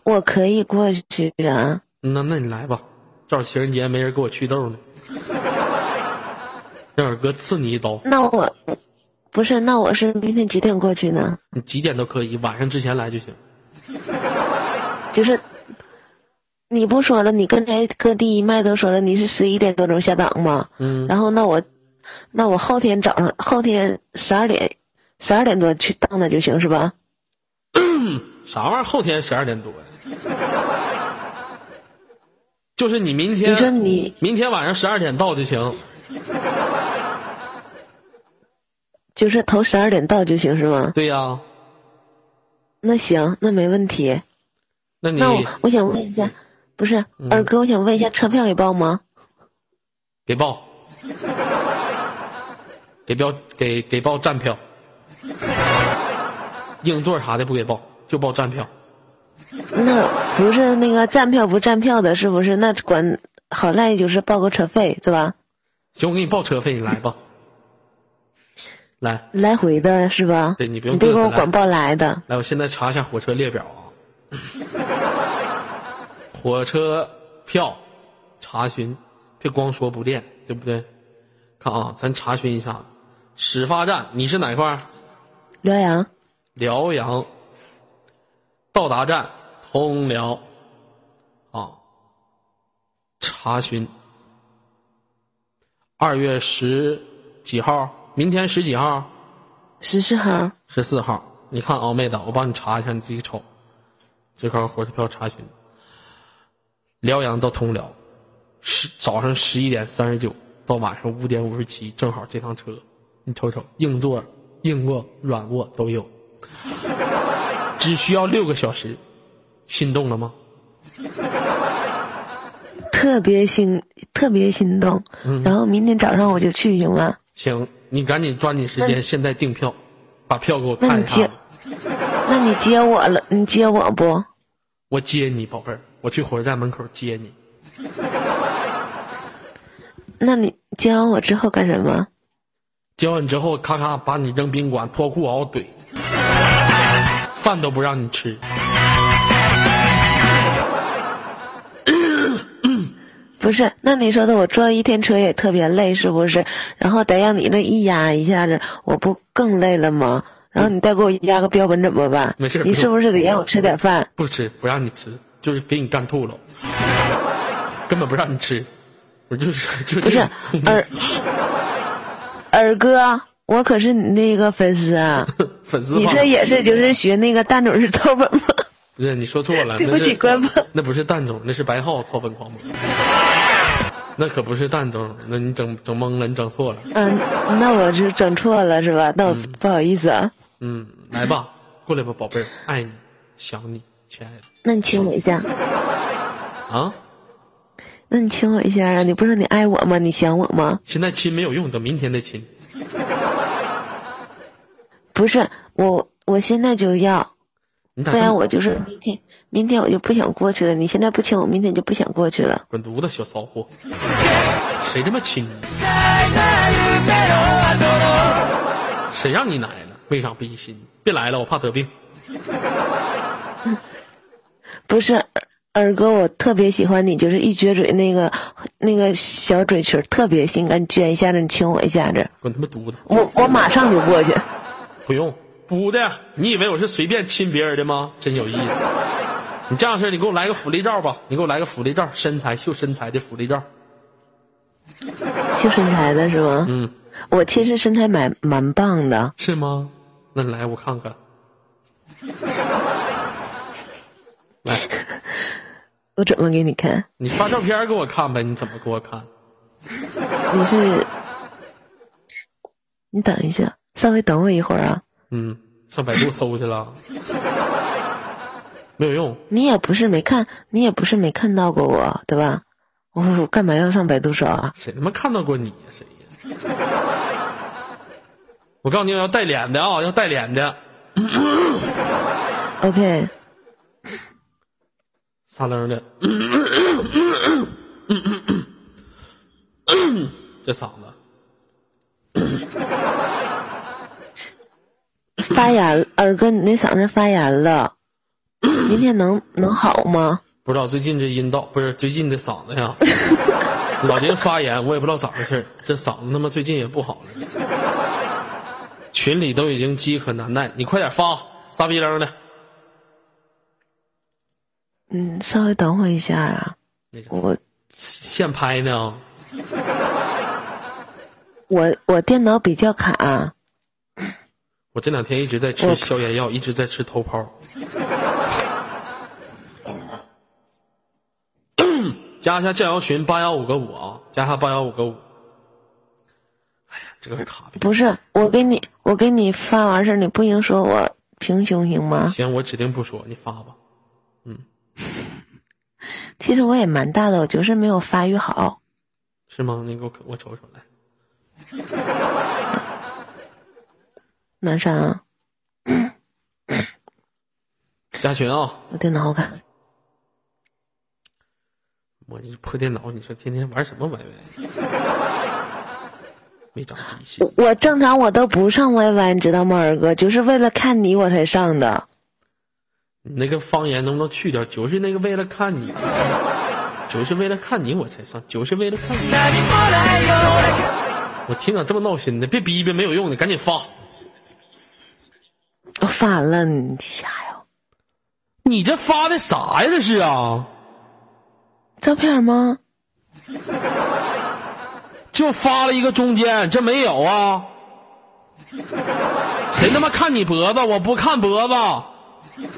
Speaker 4: 我可以过去啊。
Speaker 1: 那那你来吧，正好情人节没人给我祛痘呢，让二哥刺你一刀，
Speaker 4: 那我不是，那我是明天几点过去呢？
Speaker 1: 你几点都可以，晚上之前来就行。
Speaker 4: 就是你不说了，你刚才各地一麦都说了，你是十一点多钟下档吗？
Speaker 1: 嗯，
Speaker 4: 然后那我，那我后天早上后天十二点十二点多去到那就行是吧？<coughs>
Speaker 1: 啥玩意儿？后天十二点多呀？<laughs> 就是你明天，
Speaker 4: 你说你
Speaker 1: 明天晚上十二点到就行。
Speaker 4: 就是头十二点到就行是吗？
Speaker 1: 对呀。
Speaker 4: 那行，那没问题。
Speaker 1: 那你
Speaker 4: 那我我想问一下，不是二哥，我想问一下，车票给报吗？
Speaker 1: 给报。给标给给报站票，<laughs> 硬座啥的不给报，就报站票。
Speaker 4: 那不是那个站票不站票的，是不是？那管好赖就是报个车费是吧？
Speaker 1: 行，我给你报车费，你来吧。来，
Speaker 4: 来回的是吧？
Speaker 1: 对你不用，
Speaker 4: 别给我管报来的。
Speaker 1: 来，我现在查一下火车列表啊。<laughs> 火车票查询，别光说不练，对不对？看啊，咱查询一下。始发站，你是哪块儿？
Speaker 4: 辽阳。
Speaker 1: 辽阳。到达站，通辽。啊。查询。二月十几号？明天十几号？
Speaker 4: 十四号。
Speaker 1: 十四号。你看啊，妹子，我帮你查一下，你自己瞅。这块火车票查询。辽阳到通辽，十早上十一点三十九到晚上五点五十七，正好这趟车。你瞅瞅，硬座、硬卧、软卧都有，只需要六个小时，心动了吗？
Speaker 4: 特别心，特别心动。然后明天早上我就去，行吗？
Speaker 1: 行，你赶紧抓紧时间，现在订票，把票给我看一下。
Speaker 4: 那你接我了？你接我不？
Speaker 1: 我接你，宝贝儿，我去火车站门口接你。
Speaker 4: 那你接完我之后干什么？
Speaker 1: 接完之后，咔咔把你扔宾馆，脱裤袄怼，饭都不让你吃。<coughs>
Speaker 4: 不是，那你说的我坐一天车也特别累，是不是？然后得让你那一压一下子，我不更累了吗？然后你再给我压个标本怎么办？
Speaker 1: 没事，
Speaker 4: 你是不是得让我吃点饭？
Speaker 1: 不吃，不让你吃，就是给你干吐了，根本不让你吃。<laughs> 我就是就
Speaker 4: 不是二。二哥，我可是你那个粉丝啊！<laughs>
Speaker 1: 粉丝，
Speaker 4: 你这也是就是学那个蛋总是操粉吗？
Speaker 1: 不是，你说错了，<laughs>
Speaker 4: 对不起官方。
Speaker 1: 那不是蛋总，那是白浩操粉狂魔。<laughs> 那可不是蛋总，那你整整懵了，你整错了。
Speaker 4: 嗯，那我是整错了是吧？那我不好意思啊。
Speaker 1: 嗯，来吧，过来吧，宝贝儿，爱你，想你，亲爱的。
Speaker 4: 那你亲我一下。
Speaker 1: 啊？
Speaker 4: 那你亲我一下啊！你不是说你爱我吗？你想我吗？
Speaker 1: 现在亲没有用，等明天再亲。
Speaker 4: 不是我，我现在就要，不然我就是明天，明天我就不想过去了。你现在不亲我，明天就不想过去了。
Speaker 1: 滚犊子，小骚货！谁这么亲？谁让你来了？为啥不心？别来了，我怕得病。<laughs>
Speaker 4: 不是。二哥，我特别喜欢你，就是一撅嘴那个那个小嘴唇特别性感，你撅一下子，你亲我一下子。
Speaker 1: 滚他妈犊子！
Speaker 4: 我我马上就过去。
Speaker 1: 不用，不的。你以为我是随便亲别人的吗？真有意思。你这样式你给我来个福利照吧。你给我来个福利照，身材秀身材的福利照。
Speaker 4: 秀身材的是吗？
Speaker 1: 嗯。
Speaker 4: 我其实身材蛮蛮棒的。
Speaker 1: 是吗？那来我看看。<laughs> 来。
Speaker 4: 我怎么给你看？
Speaker 1: 你发照片给我看呗？你怎么给我看？
Speaker 4: 你是，你等一下，稍微等我一会儿啊。
Speaker 1: 嗯，上百度搜去了，没有用。
Speaker 4: 你也不是没看，你也不是没看到过我，对吧？我干嘛要上百度搜啊？
Speaker 1: 谁他妈看到过你呀？谁呀？我告诉你，要带脸的啊，要带脸的。
Speaker 4: OK。
Speaker 1: 撒楞的，<coughs> 这嗓子
Speaker 4: 发炎，二哥，你那嗓子发炎了，明天能能好吗？
Speaker 1: 不知道，最近这阴道不是最近的嗓子呀，<laughs> 老年发炎，我也不知道咋回事这嗓子他妈最近也不好了，群里都已经饥渴难耐，你快点发，撒逼楞的。
Speaker 4: 嗯，稍微等会一下啊，我
Speaker 1: 现拍呢。
Speaker 4: 我我电脑比较卡。
Speaker 1: 我我这两天一直在吃消炎药，一直在吃头孢。加一下酱油群八幺五个五啊，加一下八幺五个五。哎呀，这个卡
Speaker 4: 不是我给你，我给你发完事儿，你不行说我平胸行吗？
Speaker 1: 行，我指定不说，你发吧。嗯，<laughs>
Speaker 4: 其实我也蛮大的，我就是没有发育好。
Speaker 1: 是吗？你给我我瞅瞅来。<laughs>
Speaker 4: 南山啊？<coughs>
Speaker 1: 加群啊！
Speaker 4: 我电脑好看。
Speaker 1: 我这破电脑，你说天天玩什么 YY？<laughs> 没长脾气。
Speaker 4: 我正常我都不上 YY，你知道吗，二哥？就是为了看你我才上的。
Speaker 1: 你那个方言能不能去掉？就是那个为了看你，就是为了看你我才上，就是为了看你。我听着这么闹心呢，别逼逼，没有用的，赶紧发。
Speaker 4: 我发了，你瞎呀？
Speaker 1: 你这发的啥呀？这是啊？
Speaker 4: 照片吗？
Speaker 1: 就发了一个中间，这没有啊？谁他妈看你脖子？我不看脖子。<laughs>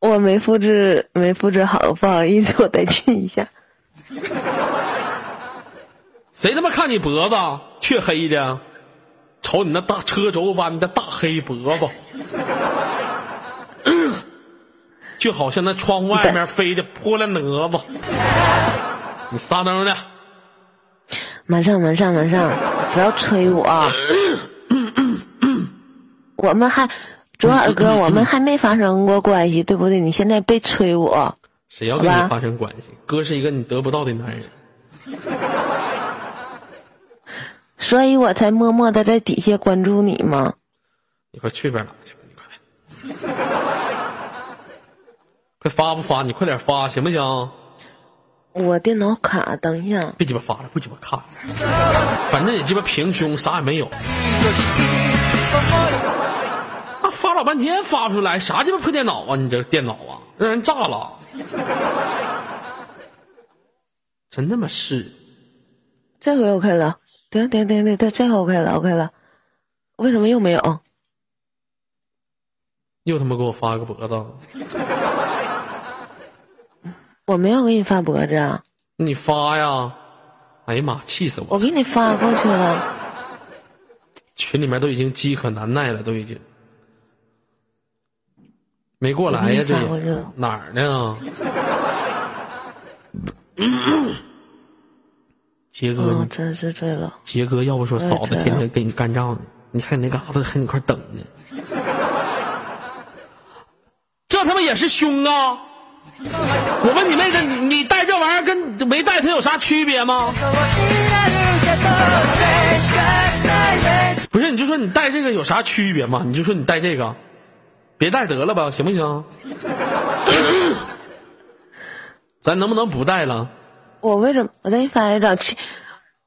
Speaker 4: 我没复制，没复制好，不好意思，我再进一下。<laughs>
Speaker 1: 谁他妈看你脖子？黢黑的，瞅你那大车轴弯的大黑脖子。<coughs> 就好像那窗户外面飞的破烂蛾子，你撒灯的。
Speaker 4: 马上，马上，马上！不要催我。<coughs> 我们还，左耳哥，我们还没发生过关系，对不对？你现在别催我。
Speaker 1: 谁要跟你发生关系？哥是一个你得不到的男人。
Speaker 4: 所以我才默默的在底下关注你嘛？
Speaker 1: 你快去边儿去吧，你快。快发不发？你快点发行不行？
Speaker 4: 我电脑卡，等一下。
Speaker 1: 别鸡巴发了，不鸡巴看。反正也鸡巴平胸，啥也没有。啊，发老半天发不出来，啥鸡巴破电脑啊？你这电脑啊，让人炸了！真他妈是。
Speaker 4: 这回 OK 了，对对对对对，这回 OK 了 OK 了。为什么又没有？
Speaker 1: 又他妈给我发个脖子。
Speaker 4: 我没有给你发脖子啊！
Speaker 1: 你发呀！哎呀妈，气死我！
Speaker 4: 我给你发过去了。
Speaker 1: 群里面都已经饥渴难耐了，都已经没过来呀！这哪儿呢？<coughs> 杰哥，
Speaker 4: 真是醉了。
Speaker 1: 杰哥，要不说嫂子天天跟你干仗呢，你还那嘎达还你块等呢？这他妈也是凶啊！我问你妹子，你带这玩意儿跟没带它有啥区别吗？不是，你就说你带这个有啥区别吗？你就说你带这个，别戴得了吧，行不行？<laughs> 咱能不能不戴了？
Speaker 4: 我为什么我给你发一张？其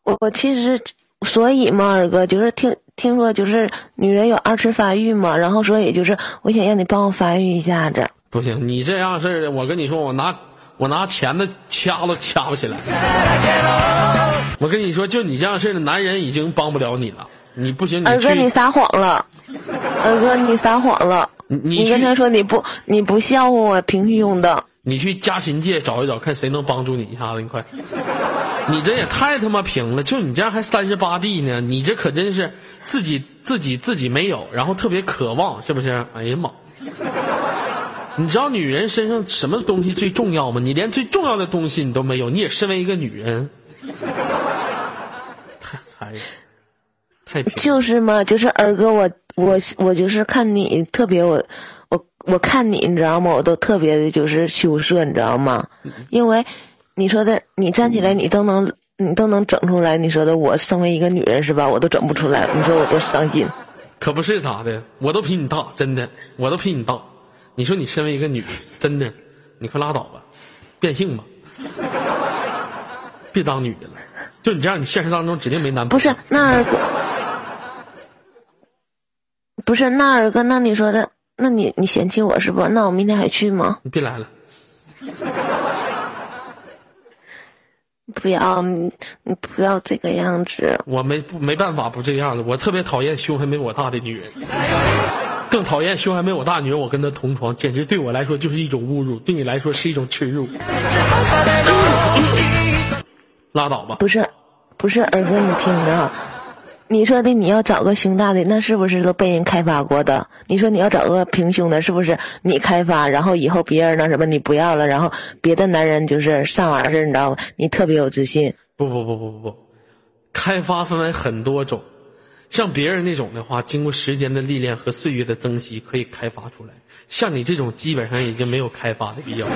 Speaker 4: 我我其实所以嘛，二哥就是听听说就是女人有二次发育嘛，然后所以就是我想让你帮我发育一下子。
Speaker 1: 不行，你这样式儿的，我跟你说，我拿我拿钳子掐都掐不起来。<laughs> 我跟你说，就你这样式儿的男人已经帮不了你了。你不行，你
Speaker 4: 二哥你撒谎了，二哥你撒谎了。
Speaker 1: 你
Speaker 4: 你跟他说你不你不笑话我平胸的。
Speaker 1: 你去家禽界找一找，看谁能帮助你一下子。你快，<laughs> 你这也太他妈平了，就你这样还三十八 D 呢？你这可真是自己自己自己没有，然后特别渴望，是不是？哎呀妈！你知道女人身上什么东西最重要吗？你连最重要的东西你都没有，你也身为一个女人，太
Speaker 4: 就是嘛，就是二哥，我我我就是看你特别，我我我看你，你知道吗？我都特别的就是羞涩，你知道吗？因为你说的，你站起来，你都能你都能整出来。你说的，我身为一个女人是吧？我都整不出来，你说我多伤心。
Speaker 1: 可不是咋的，我都比你大，真的，我都比你大。你说你身为一个女人，真的，你快拉倒吧，变性吧，别当女的了。就你这样，你现实当中指定没男
Speaker 4: 朋友。不是那不是那二哥，那你说的，那你你嫌弃我是不？那我明天还去吗？
Speaker 1: 你别来了。<laughs>
Speaker 4: 不要，你你不要这个样子。
Speaker 1: 我没不没办法不这样子，我特别讨厌胸还没我大的女人，更讨厌胸还没我大女人。我跟她同床，简直对我来说就是一种侮辱，对你来说是一种耻辱。拉倒吧。
Speaker 4: 不是，不是，二哥，你听着。你说的你要找个胸大的，那是不是都被人开发过的？你说你要找个平胸的，是不是你开发，然后以后别人那什么你不要了，然后别的男人就是上儿子，你知道吗？你特别有自信。
Speaker 1: 不不不不不不，开发分为很多种，像别人那种的话，经过时间的历练和岁月的增惜，可以开发出来。像你这种，基本上已经没有开发的必要。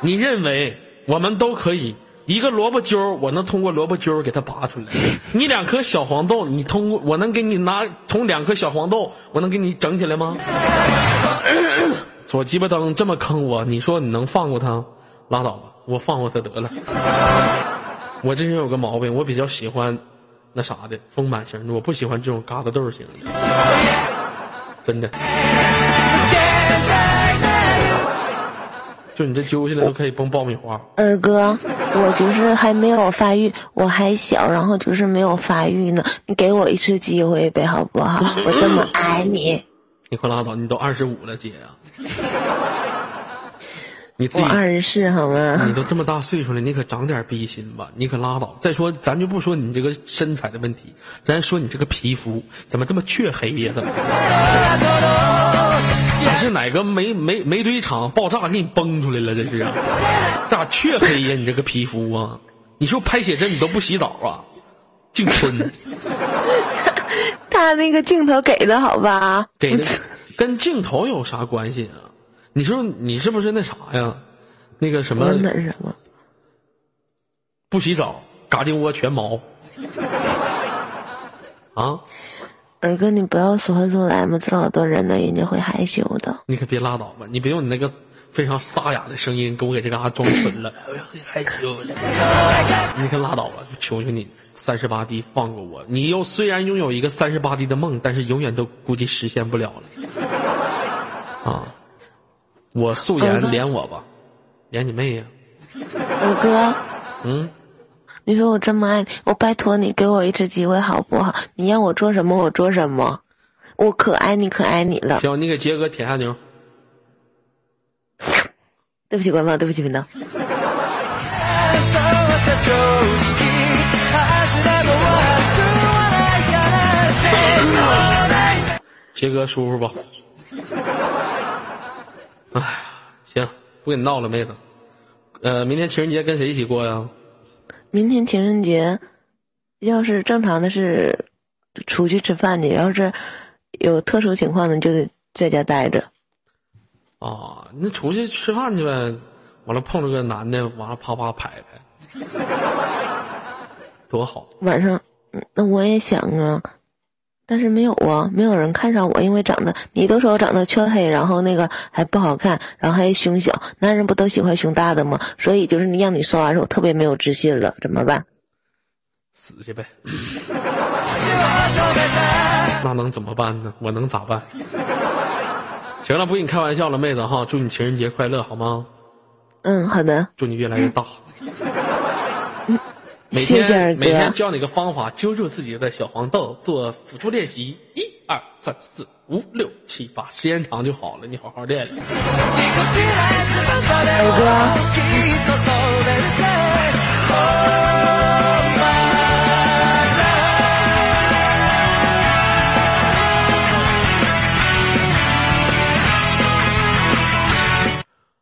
Speaker 1: 你认为我们都可以？一个萝卜揪我能通过萝卜揪给它拔出来。<laughs> 你两颗小黄豆，你通过我能给你拿从两颗小黄豆，我能给你整起来吗？<laughs> 左鸡巴灯这么坑我，你说你能放过他？拉倒吧，我放过他得了。我这人有个毛病，我比较喜欢那啥的丰满型的，我不喜欢这种疙瘩豆型的，真的。就你这揪下来都可以崩爆米花。
Speaker 4: 二哥，我就是还没有发育，我还小，然后就是没有发育呢。你给我一次机会呗，好不好？<laughs> 我这么爱你。
Speaker 1: 你快拉倒！你都二十五了，姐呀。<laughs> 你自己
Speaker 4: 二十四好吗？
Speaker 1: 你都这么大岁数了，你可长点逼心吧！你可拉倒。再说，咱就不说你这个身材的问题，咱说你这个皮肤怎么这么黢黑呀？怎么？这是哪个煤煤煤堆厂爆炸给你崩出来了？这是咋黢黑呀？你这个皮肤啊！你说拍写真你都不洗澡啊？净春。
Speaker 4: 他那个镜头给的好吧？
Speaker 1: 给的，跟镜头有啥关系啊？你说你是不是那啥呀？那个什么？
Speaker 4: 那什么？
Speaker 1: 不洗澡，嘎丁窝全毛。啊？
Speaker 4: 二哥，你不要说出来嘛，这老多人呢，人家会害羞的。
Speaker 1: 你可别拉倒吧，你别用你那个非常沙哑的声音给我给这嘎装纯了，害羞了。你可拉倒吧，求求你，三十八 D 放过我。你又虽然拥有一个三十八 D 的梦，但是永远都估计实现不了了。啊，我素颜连我吧，连你妹呀！
Speaker 4: 二哥，
Speaker 1: 嗯。
Speaker 4: 你说我这么爱你，我拜托你给我一次机会好不好？你让我做什么我做什么，我可爱你可爱你了。
Speaker 1: 行，你给杰哥舔下牛。
Speaker 4: 对不起官方，对不起频道。
Speaker 1: 杰哥舒服不？哎，行，不跟你闹了，妹子。呃，明天情人节跟谁一起过呀？
Speaker 4: 明天情人节，要是正常的是出去吃饭去，要是有特殊情况的就得在家待着。
Speaker 1: 啊，那出去吃饭去呗，完了碰着个男的，完了啪啪拍拍，多好。
Speaker 4: 晚上，那我也想啊，但是没有啊，没有人看上我，因为长得你都说我长得黢黑，然后那个还不好看，然后还胸小，男人不都喜欢胸大的吗？所以就是你让你说完之后，我特别没有自信了，怎么办？
Speaker 1: 死去呗。那能怎么办呢？我能咋办？行了，不跟你开玩笑了，妹子哈，祝你情人节快乐，好吗？
Speaker 4: 嗯，好的。
Speaker 1: 祝你越来越大。每
Speaker 4: 天
Speaker 1: 每天教你个方法，揪住自己的小黄豆做辅助练习，一二三四五六七八，时间长就好了。你好好练。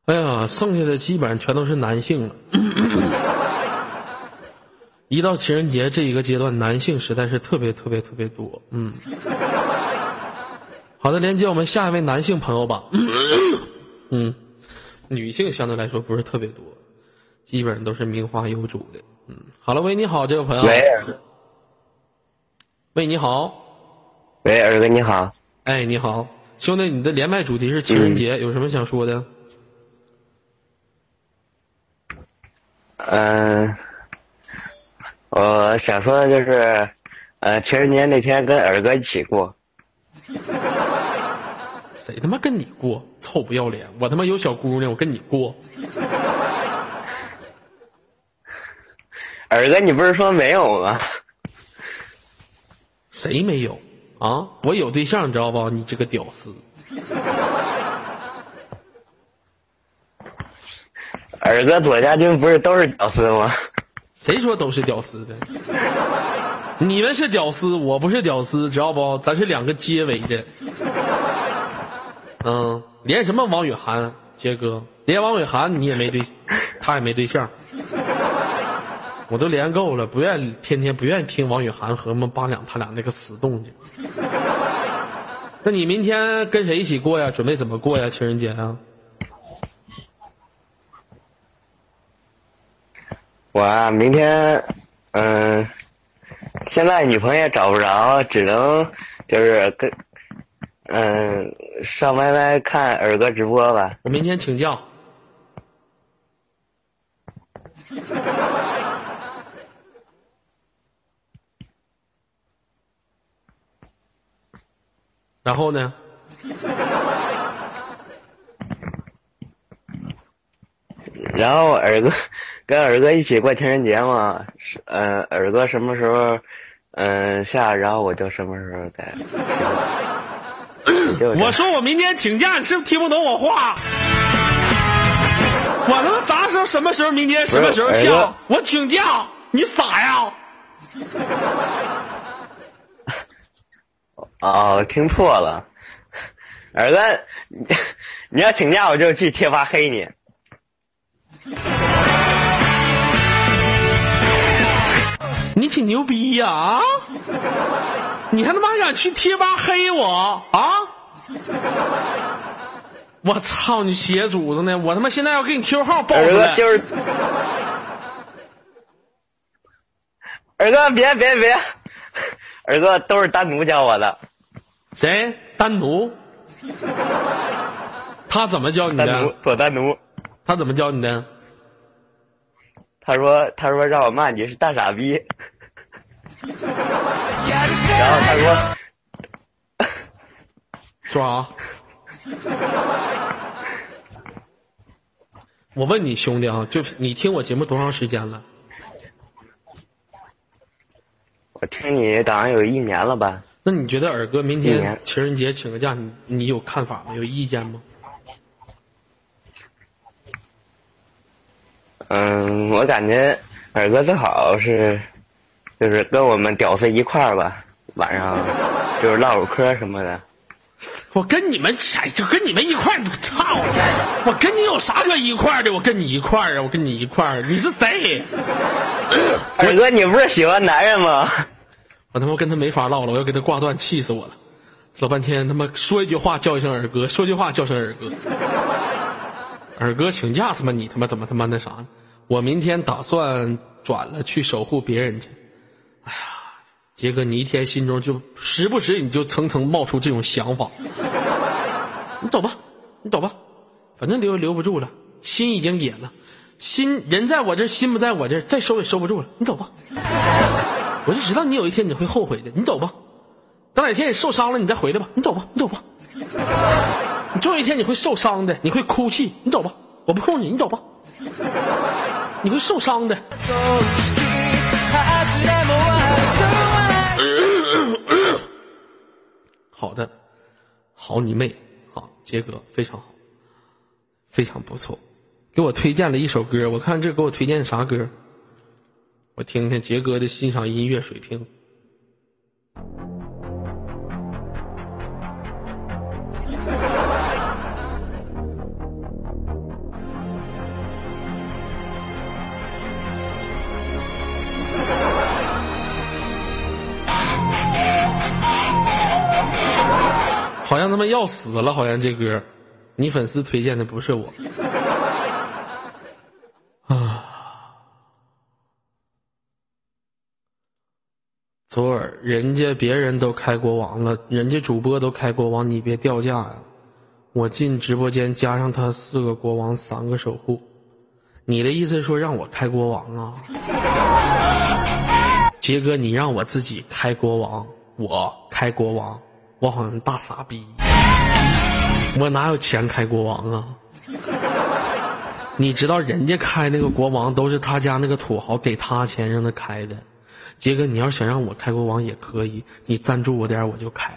Speaker 1: 哎呀，剩下的基本上全都是男性了。一到情人节这一个阶段，男性实在是特别特别特别多。嗯，好的，连接我们下一位男性朋友吧。嗯，女性相对来说不是特别多，基本上都是名花有主的。嗯，好了，喂，你好，这位朋友。
Speaker 5: 喂。
Speaker 1: 喂，你好。
Speaker 5: 喂，二哥你好。
Speaker 1: 哎，你好，兄弟，你的连麦主题是情人节，有什么想说的？
Speaker 5: 嗯。我想说的就是，呃，情人节那天跟二哥一起过。
Speaker 1: 谁他妈跟你过？臭不要脸！我他妈有小姑娘，我跟你过。<laughs>
Speaker 5: 二哥，你不是说没有吗？<laughs>
Speaker 1: 谁没有啊？我有对象，你知道不？你这个屌丝！<laughs>
Speaker 5: 二哥，左家军不是都是屌丝吗？
Speaker 1: 谁说都是屌丝的？你们是屌丝，我不是屌丝，知道不？咱是两个接尾的。嗯，连什么王雨涵，杰哥，连王雨涵你也没对，他也没对象。我都连够了，不愿意天天不愿意听王雨涵和么八两他俩那个死动静。那你明天跟谁一起过呀？准备怎么过呀？情人节啊？
Speaker 5: 我啊，明天，嗯，现在女朋友也找不着，只能就是跟，嗯，上 YY 看尔哥直播吧。
Speaker 1: 我明天请假。然后呢？
Speaker 5: 然后尔哥跟尔哥一起过情人节嘛？是嗯，尔哥什么时候嗯下，然后我就什么时候再。<laughs>
Speaker 1: 我说我明天请假，你是不是听不懂我话？我他妈啥时候、什么时候、明天什么时候下？我请假，你傻呀？<laughs>
Speaker 5: 哦，听错了，儿子，你要请假我就去贴吧黑你。
Speaker 1: 你挺牛逼呀啊！你还他妈敢去贴吧黑我啊！我操你邪主子呢！我他妈现在要给你 Q 号报出
Speaker 5: 来。儿子就是，<laughs> 儿子别别别。儿子都是单独教我的，
Speaker 1: 谁单独？他怎么教你的？
Speaker 5: 单独做单独，
Speaker 1: 他怎么教你的？
Speaker 5: 他说：“他说让我骂你是大傻逼。”然后他说：“
Speaker 1: 说啥？”我问你兄弟啊，就你听我节目多长时间了？
Speaker 5: 我听你好像有一年了吧？
Speaker 1: 那你觉得尔哥明天情人节请个假，你你有看法吗？有意见吗？
Speaker 5: 嗯，我感觉尔哥最好是，就是跟我们屌丝一块儿吧，晚上 <laughs> 就是唠会嗑什么的。
Speaker 1: 我跟你们哎就跟你们一块儿，操！我跟你有啥可一块儿的？我跟你一块儿啊！我跟你一块儿，你是谁？<laughs>
Speaker 5: 二哥，你不是喜欢男人吗？<laughs>
Speaker 1: 我他妈跟他没法唠了，我要给他挂断，气死我了！老半天他妈说一句话叫一声二哥，说句话叫声二哥。二哥请假，他妈你他妈怎么他妈那啥呢？我明天打算转了去守护别人去。哎呀！杰哥，你一天心中就时不时你就层层冒出这种想法。<laughs> 你走吧，你走吧，反正留也留不住了，心已经野了，心人在我这心不在我这再收也收不住了。你走吧，我就知道你有一天你会后悔的。你走吧，等哪天你受伤了，你再回来吧。你走吧，你走吧，你总有一天你会受伤的，你会哭泣。你走吧，我不控你，你走吧，你会受伤的。好的，好你妹，好杰哥非常好，非常不错，给我推荐了一首歌，我看这给我推荐啥歌？我听听杰哥的欣赏音乐水平。好像他妈要死了，好像这歌，你粉丝推荐的不是我。<laughs> 啊，左耳，人家别人都开国王了，人家主播都开国王，你别掉价呀！我进直播间加上他四个国王，三个守护，你的意思说让我开国王啊？杰哥，你让我自己开国王，我开国王。我好像大傻逼，我哪有钱开国王啊？你知道人家开那个国王都是他家那个土豪给他钱让他开的，杰哥，你要想让我开国王也可以，你赞助我点我就开，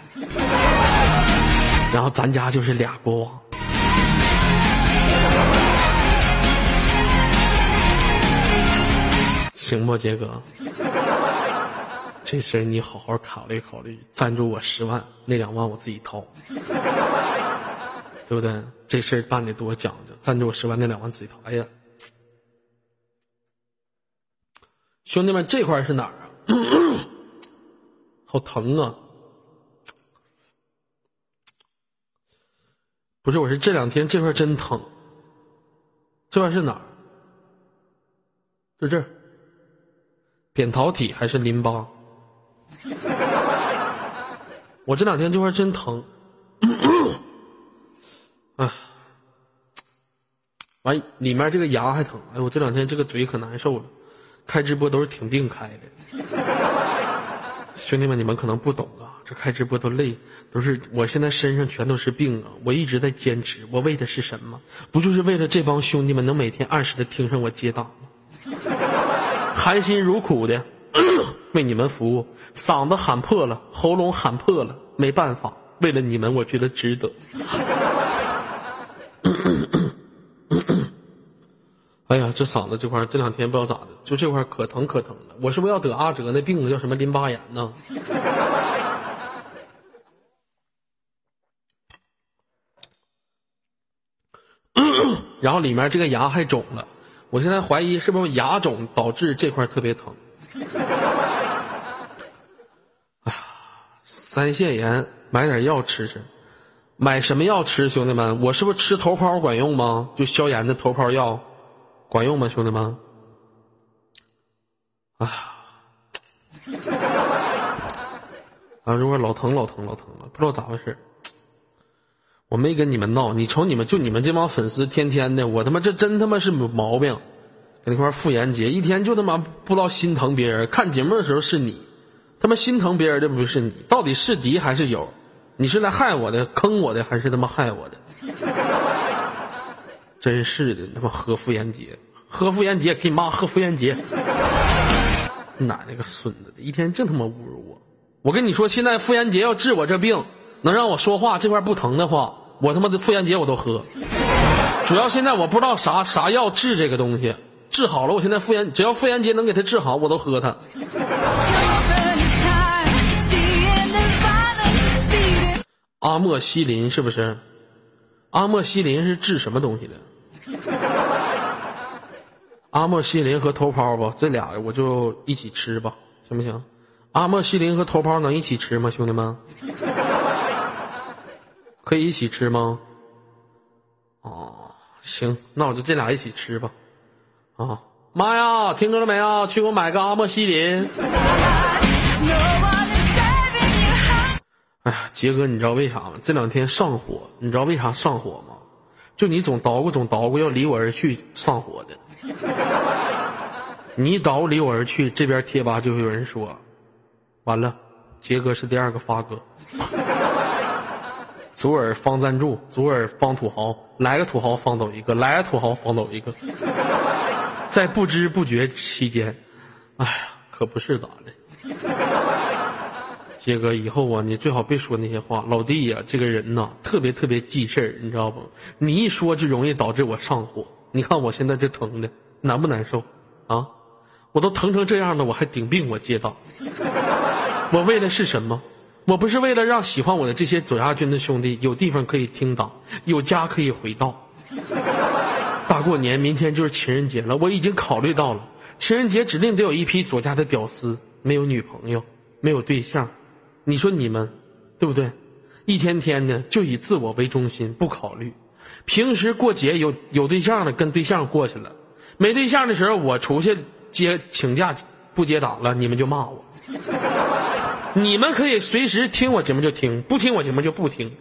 Speaker 1: 然后咱家就是俩国王，行不，杰哥？这事儿你好好考虑考虑，赞助我十万，那两万我自己掏。<laughs> 对不对？这事儿办的多讲究，赞助我十万，那两万自己掏。哎呀，兄弟们，这块是哪儿啊？<coughs> 好疼啊！不是，我是这两天这块真疼。这块是哪儿？就这儿，扁桃体还是淋巴？<laughs> 我这两天这块真疼。啊，<coughs> 完里面这个牙还疼，哎我这两天这个嘴可难受了，开直播都是挺病开的。兄弟们，你们可能不懂啊，这开直播都累，都是我现在身上全都是病啊，我一直在坚持，我为的是什么？不就是为了这帮兄弟们能每天按时的听上我接档吗？含辛茹苦的为你们服务，嗓子喊破了，喉咙喊破了，没办法，为了你们，我觉得值得。<coughs> 哎呀，这嗓子这块这两天不知道咋的，就这块可疼可疼的。我是不是要得阿哲那病叫什么淋巴炎呢？<coughs> 然后里面这个牙还肿了，我现在怀疑是不是牙肿导致这块特别疼。哎呀，腮腺炎，买点药吃吃。买什么药吃，兄弟们？我是不是吃头孢管用吗？就消炎的头孢药，管用吗，兄弟们？啊！<laughs> 啊！这块老疼老疼老疼了，不知道咋回事。我没跟你们闹，你瞅你们，就你们这帮粉丝，天天的，我他妈这真他妈是毛病。搁那块妇炎洁，一天就他妈不知道心疼别人。看节目的时候是你，他妈心疼别人的不是你，到底是敌还是友？你是来害我的、坑我的，还是他妈害我的？<laughs> 真是的，他妈喝妇炎洁，喝妇炎洁，给你妈喝妇炎洁。奶奶个孙子的，一天净他妈侮辱我！我跟你说，现在妇炎洁要治我这病，能让我说话这块不疼的话，我他妈的妇炎洁我都喝。主要现在我不知道啥啥药治这个东西，治好了，我现在妇炎只要妇炎洁能给他治好，我都喝它。阿莫西林是不是？阿莫西林是治什么东西的？<laughs> 阿莫西林和头孢吧，这俩我就一起吃吧，行不行？阿莫西林和头孢能一起吃吗，兄弟们？<laughs> 可以一起吃吗？哦，行，那我就这俩一起吃吧。啊，妈呀，听着了没有？去给我买个阿莫西林。<laughs> 哎呀，杰哥，你知道为啥吗？这两天上火，你知道为啥上火吗？就你总捣鼓总捣鼓要离我而去上火的。<laughs> 你一捣鼓离我而去，这边贴吧就有人说，完了，杰哥是第二个发哥。<laughs> 左耳方赞助，左耳方土豪，来个土豪方走一个，来个土豪方走一个，<laughs> 在不知不觉期间，哎呀，可不是咋的。杰哥，以后啊，你最好别说那些话。老弟呀，这个人呐，特别特别记事儿，你知道不？你一说就容易导致我上火。你看我现在这疼的，难不难受？啊，我都疼成这样了，我还顶病我接档。<laughs> 我为的是什么？我不是为了让喜欢我的这些左家军的兄弟有地方可以听档，有家可以回到。大过年，明天就是情人节了，我已经考虑到了，情人节指定得有一批左家的屌丝，没有女朋友，没有对象。你说你们，对不对？一天天的就以自我为中心，不考虑。平时过节有有对象的跟对象过去了，没对象的时候我出去接请假不接档了，你们就骂我。你们可以随时听我节目就听，不听我节目就不听。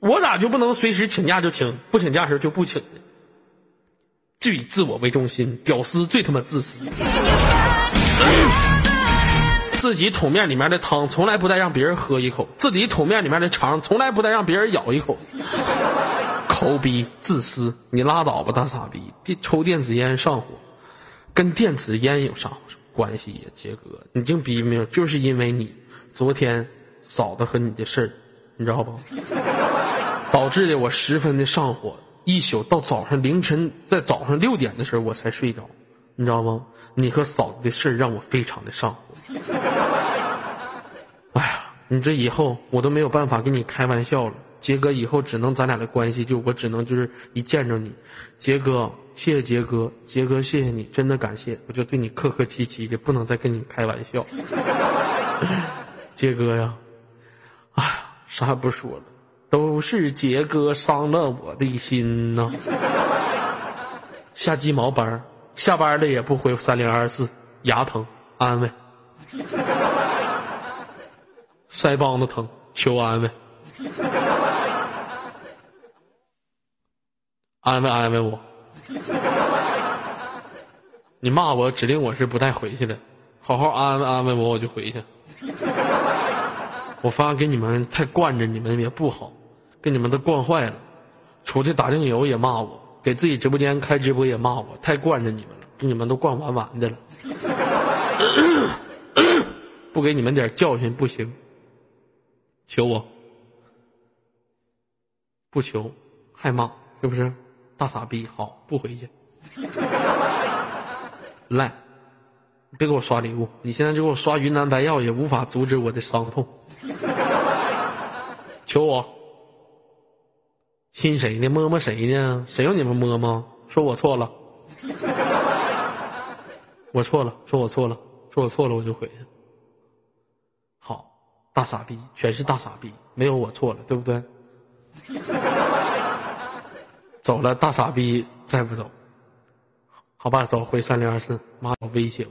Speaker 1: 我咋就不能随时请假就请，不请假时候就不请呢？就以自我为中心，屌丝最他妈自私。自己桶面里面的汤从来不带让别人喝一口，自己桶面里面的肠从来不带让别人咬一口。抠逼自私，你拉倒吧，大傻逼！电抽电子烟上火，跟电子烟有啥关系呀，杰哥？你净逼命，就是因为你昨天嫂子和你的事儿，你知道不？导致的我十分的上火，一宿到早上凌晨，在早上六点的时候我才睡着，你知道吗？你和嫂子的事让我非常的上火。<laughs> 哎呀，你这以后我都没有办法跟你开玩笑了。杰哥，以后只能咱俩的关系就我只能就是一见着你，杰哥，谢谢杰哥，杰哥，谢谢你，真的感谢，我就对你客客气气的，不能再跟你开玩笑。<laughs> 杰哥呀，哎呀，啥也不说了，都是杰哥伤了我的心呐。<laughs> 下鸡毛班下班了也不回三零二四，牙疼安慰，<laughs> 腮帮子疼求安慰。安慰安慰我，你骂我，指定我是不带回去的。好好安慰安慰我，我就回去。我发现给你们太惯着你们也不好，给你们都惯坏了。出去打酱油也骂我，给自己直播间开直播也骂我，太惯着你们了，给你们都惯完完的了。<coughs> 不给你们点教训不行。求我，不求，还骂，是不是？大傻逼，好，不回去。来，别给我刷礼物，你现在就给我刷云南白药，也无法阻止我的伤痛。<laughs> 求我，亲谁呢？摸摸谁呢？谁让你们摸摸？说我错了，<laughs> 我错了，说我错了，说我错了，我就回去。好，大傻逼，全是大傻逼，没有我错了，对不对？<laughs> 走了，大傻逼，再不走，好吧，走回三零二四，妈，威胁我。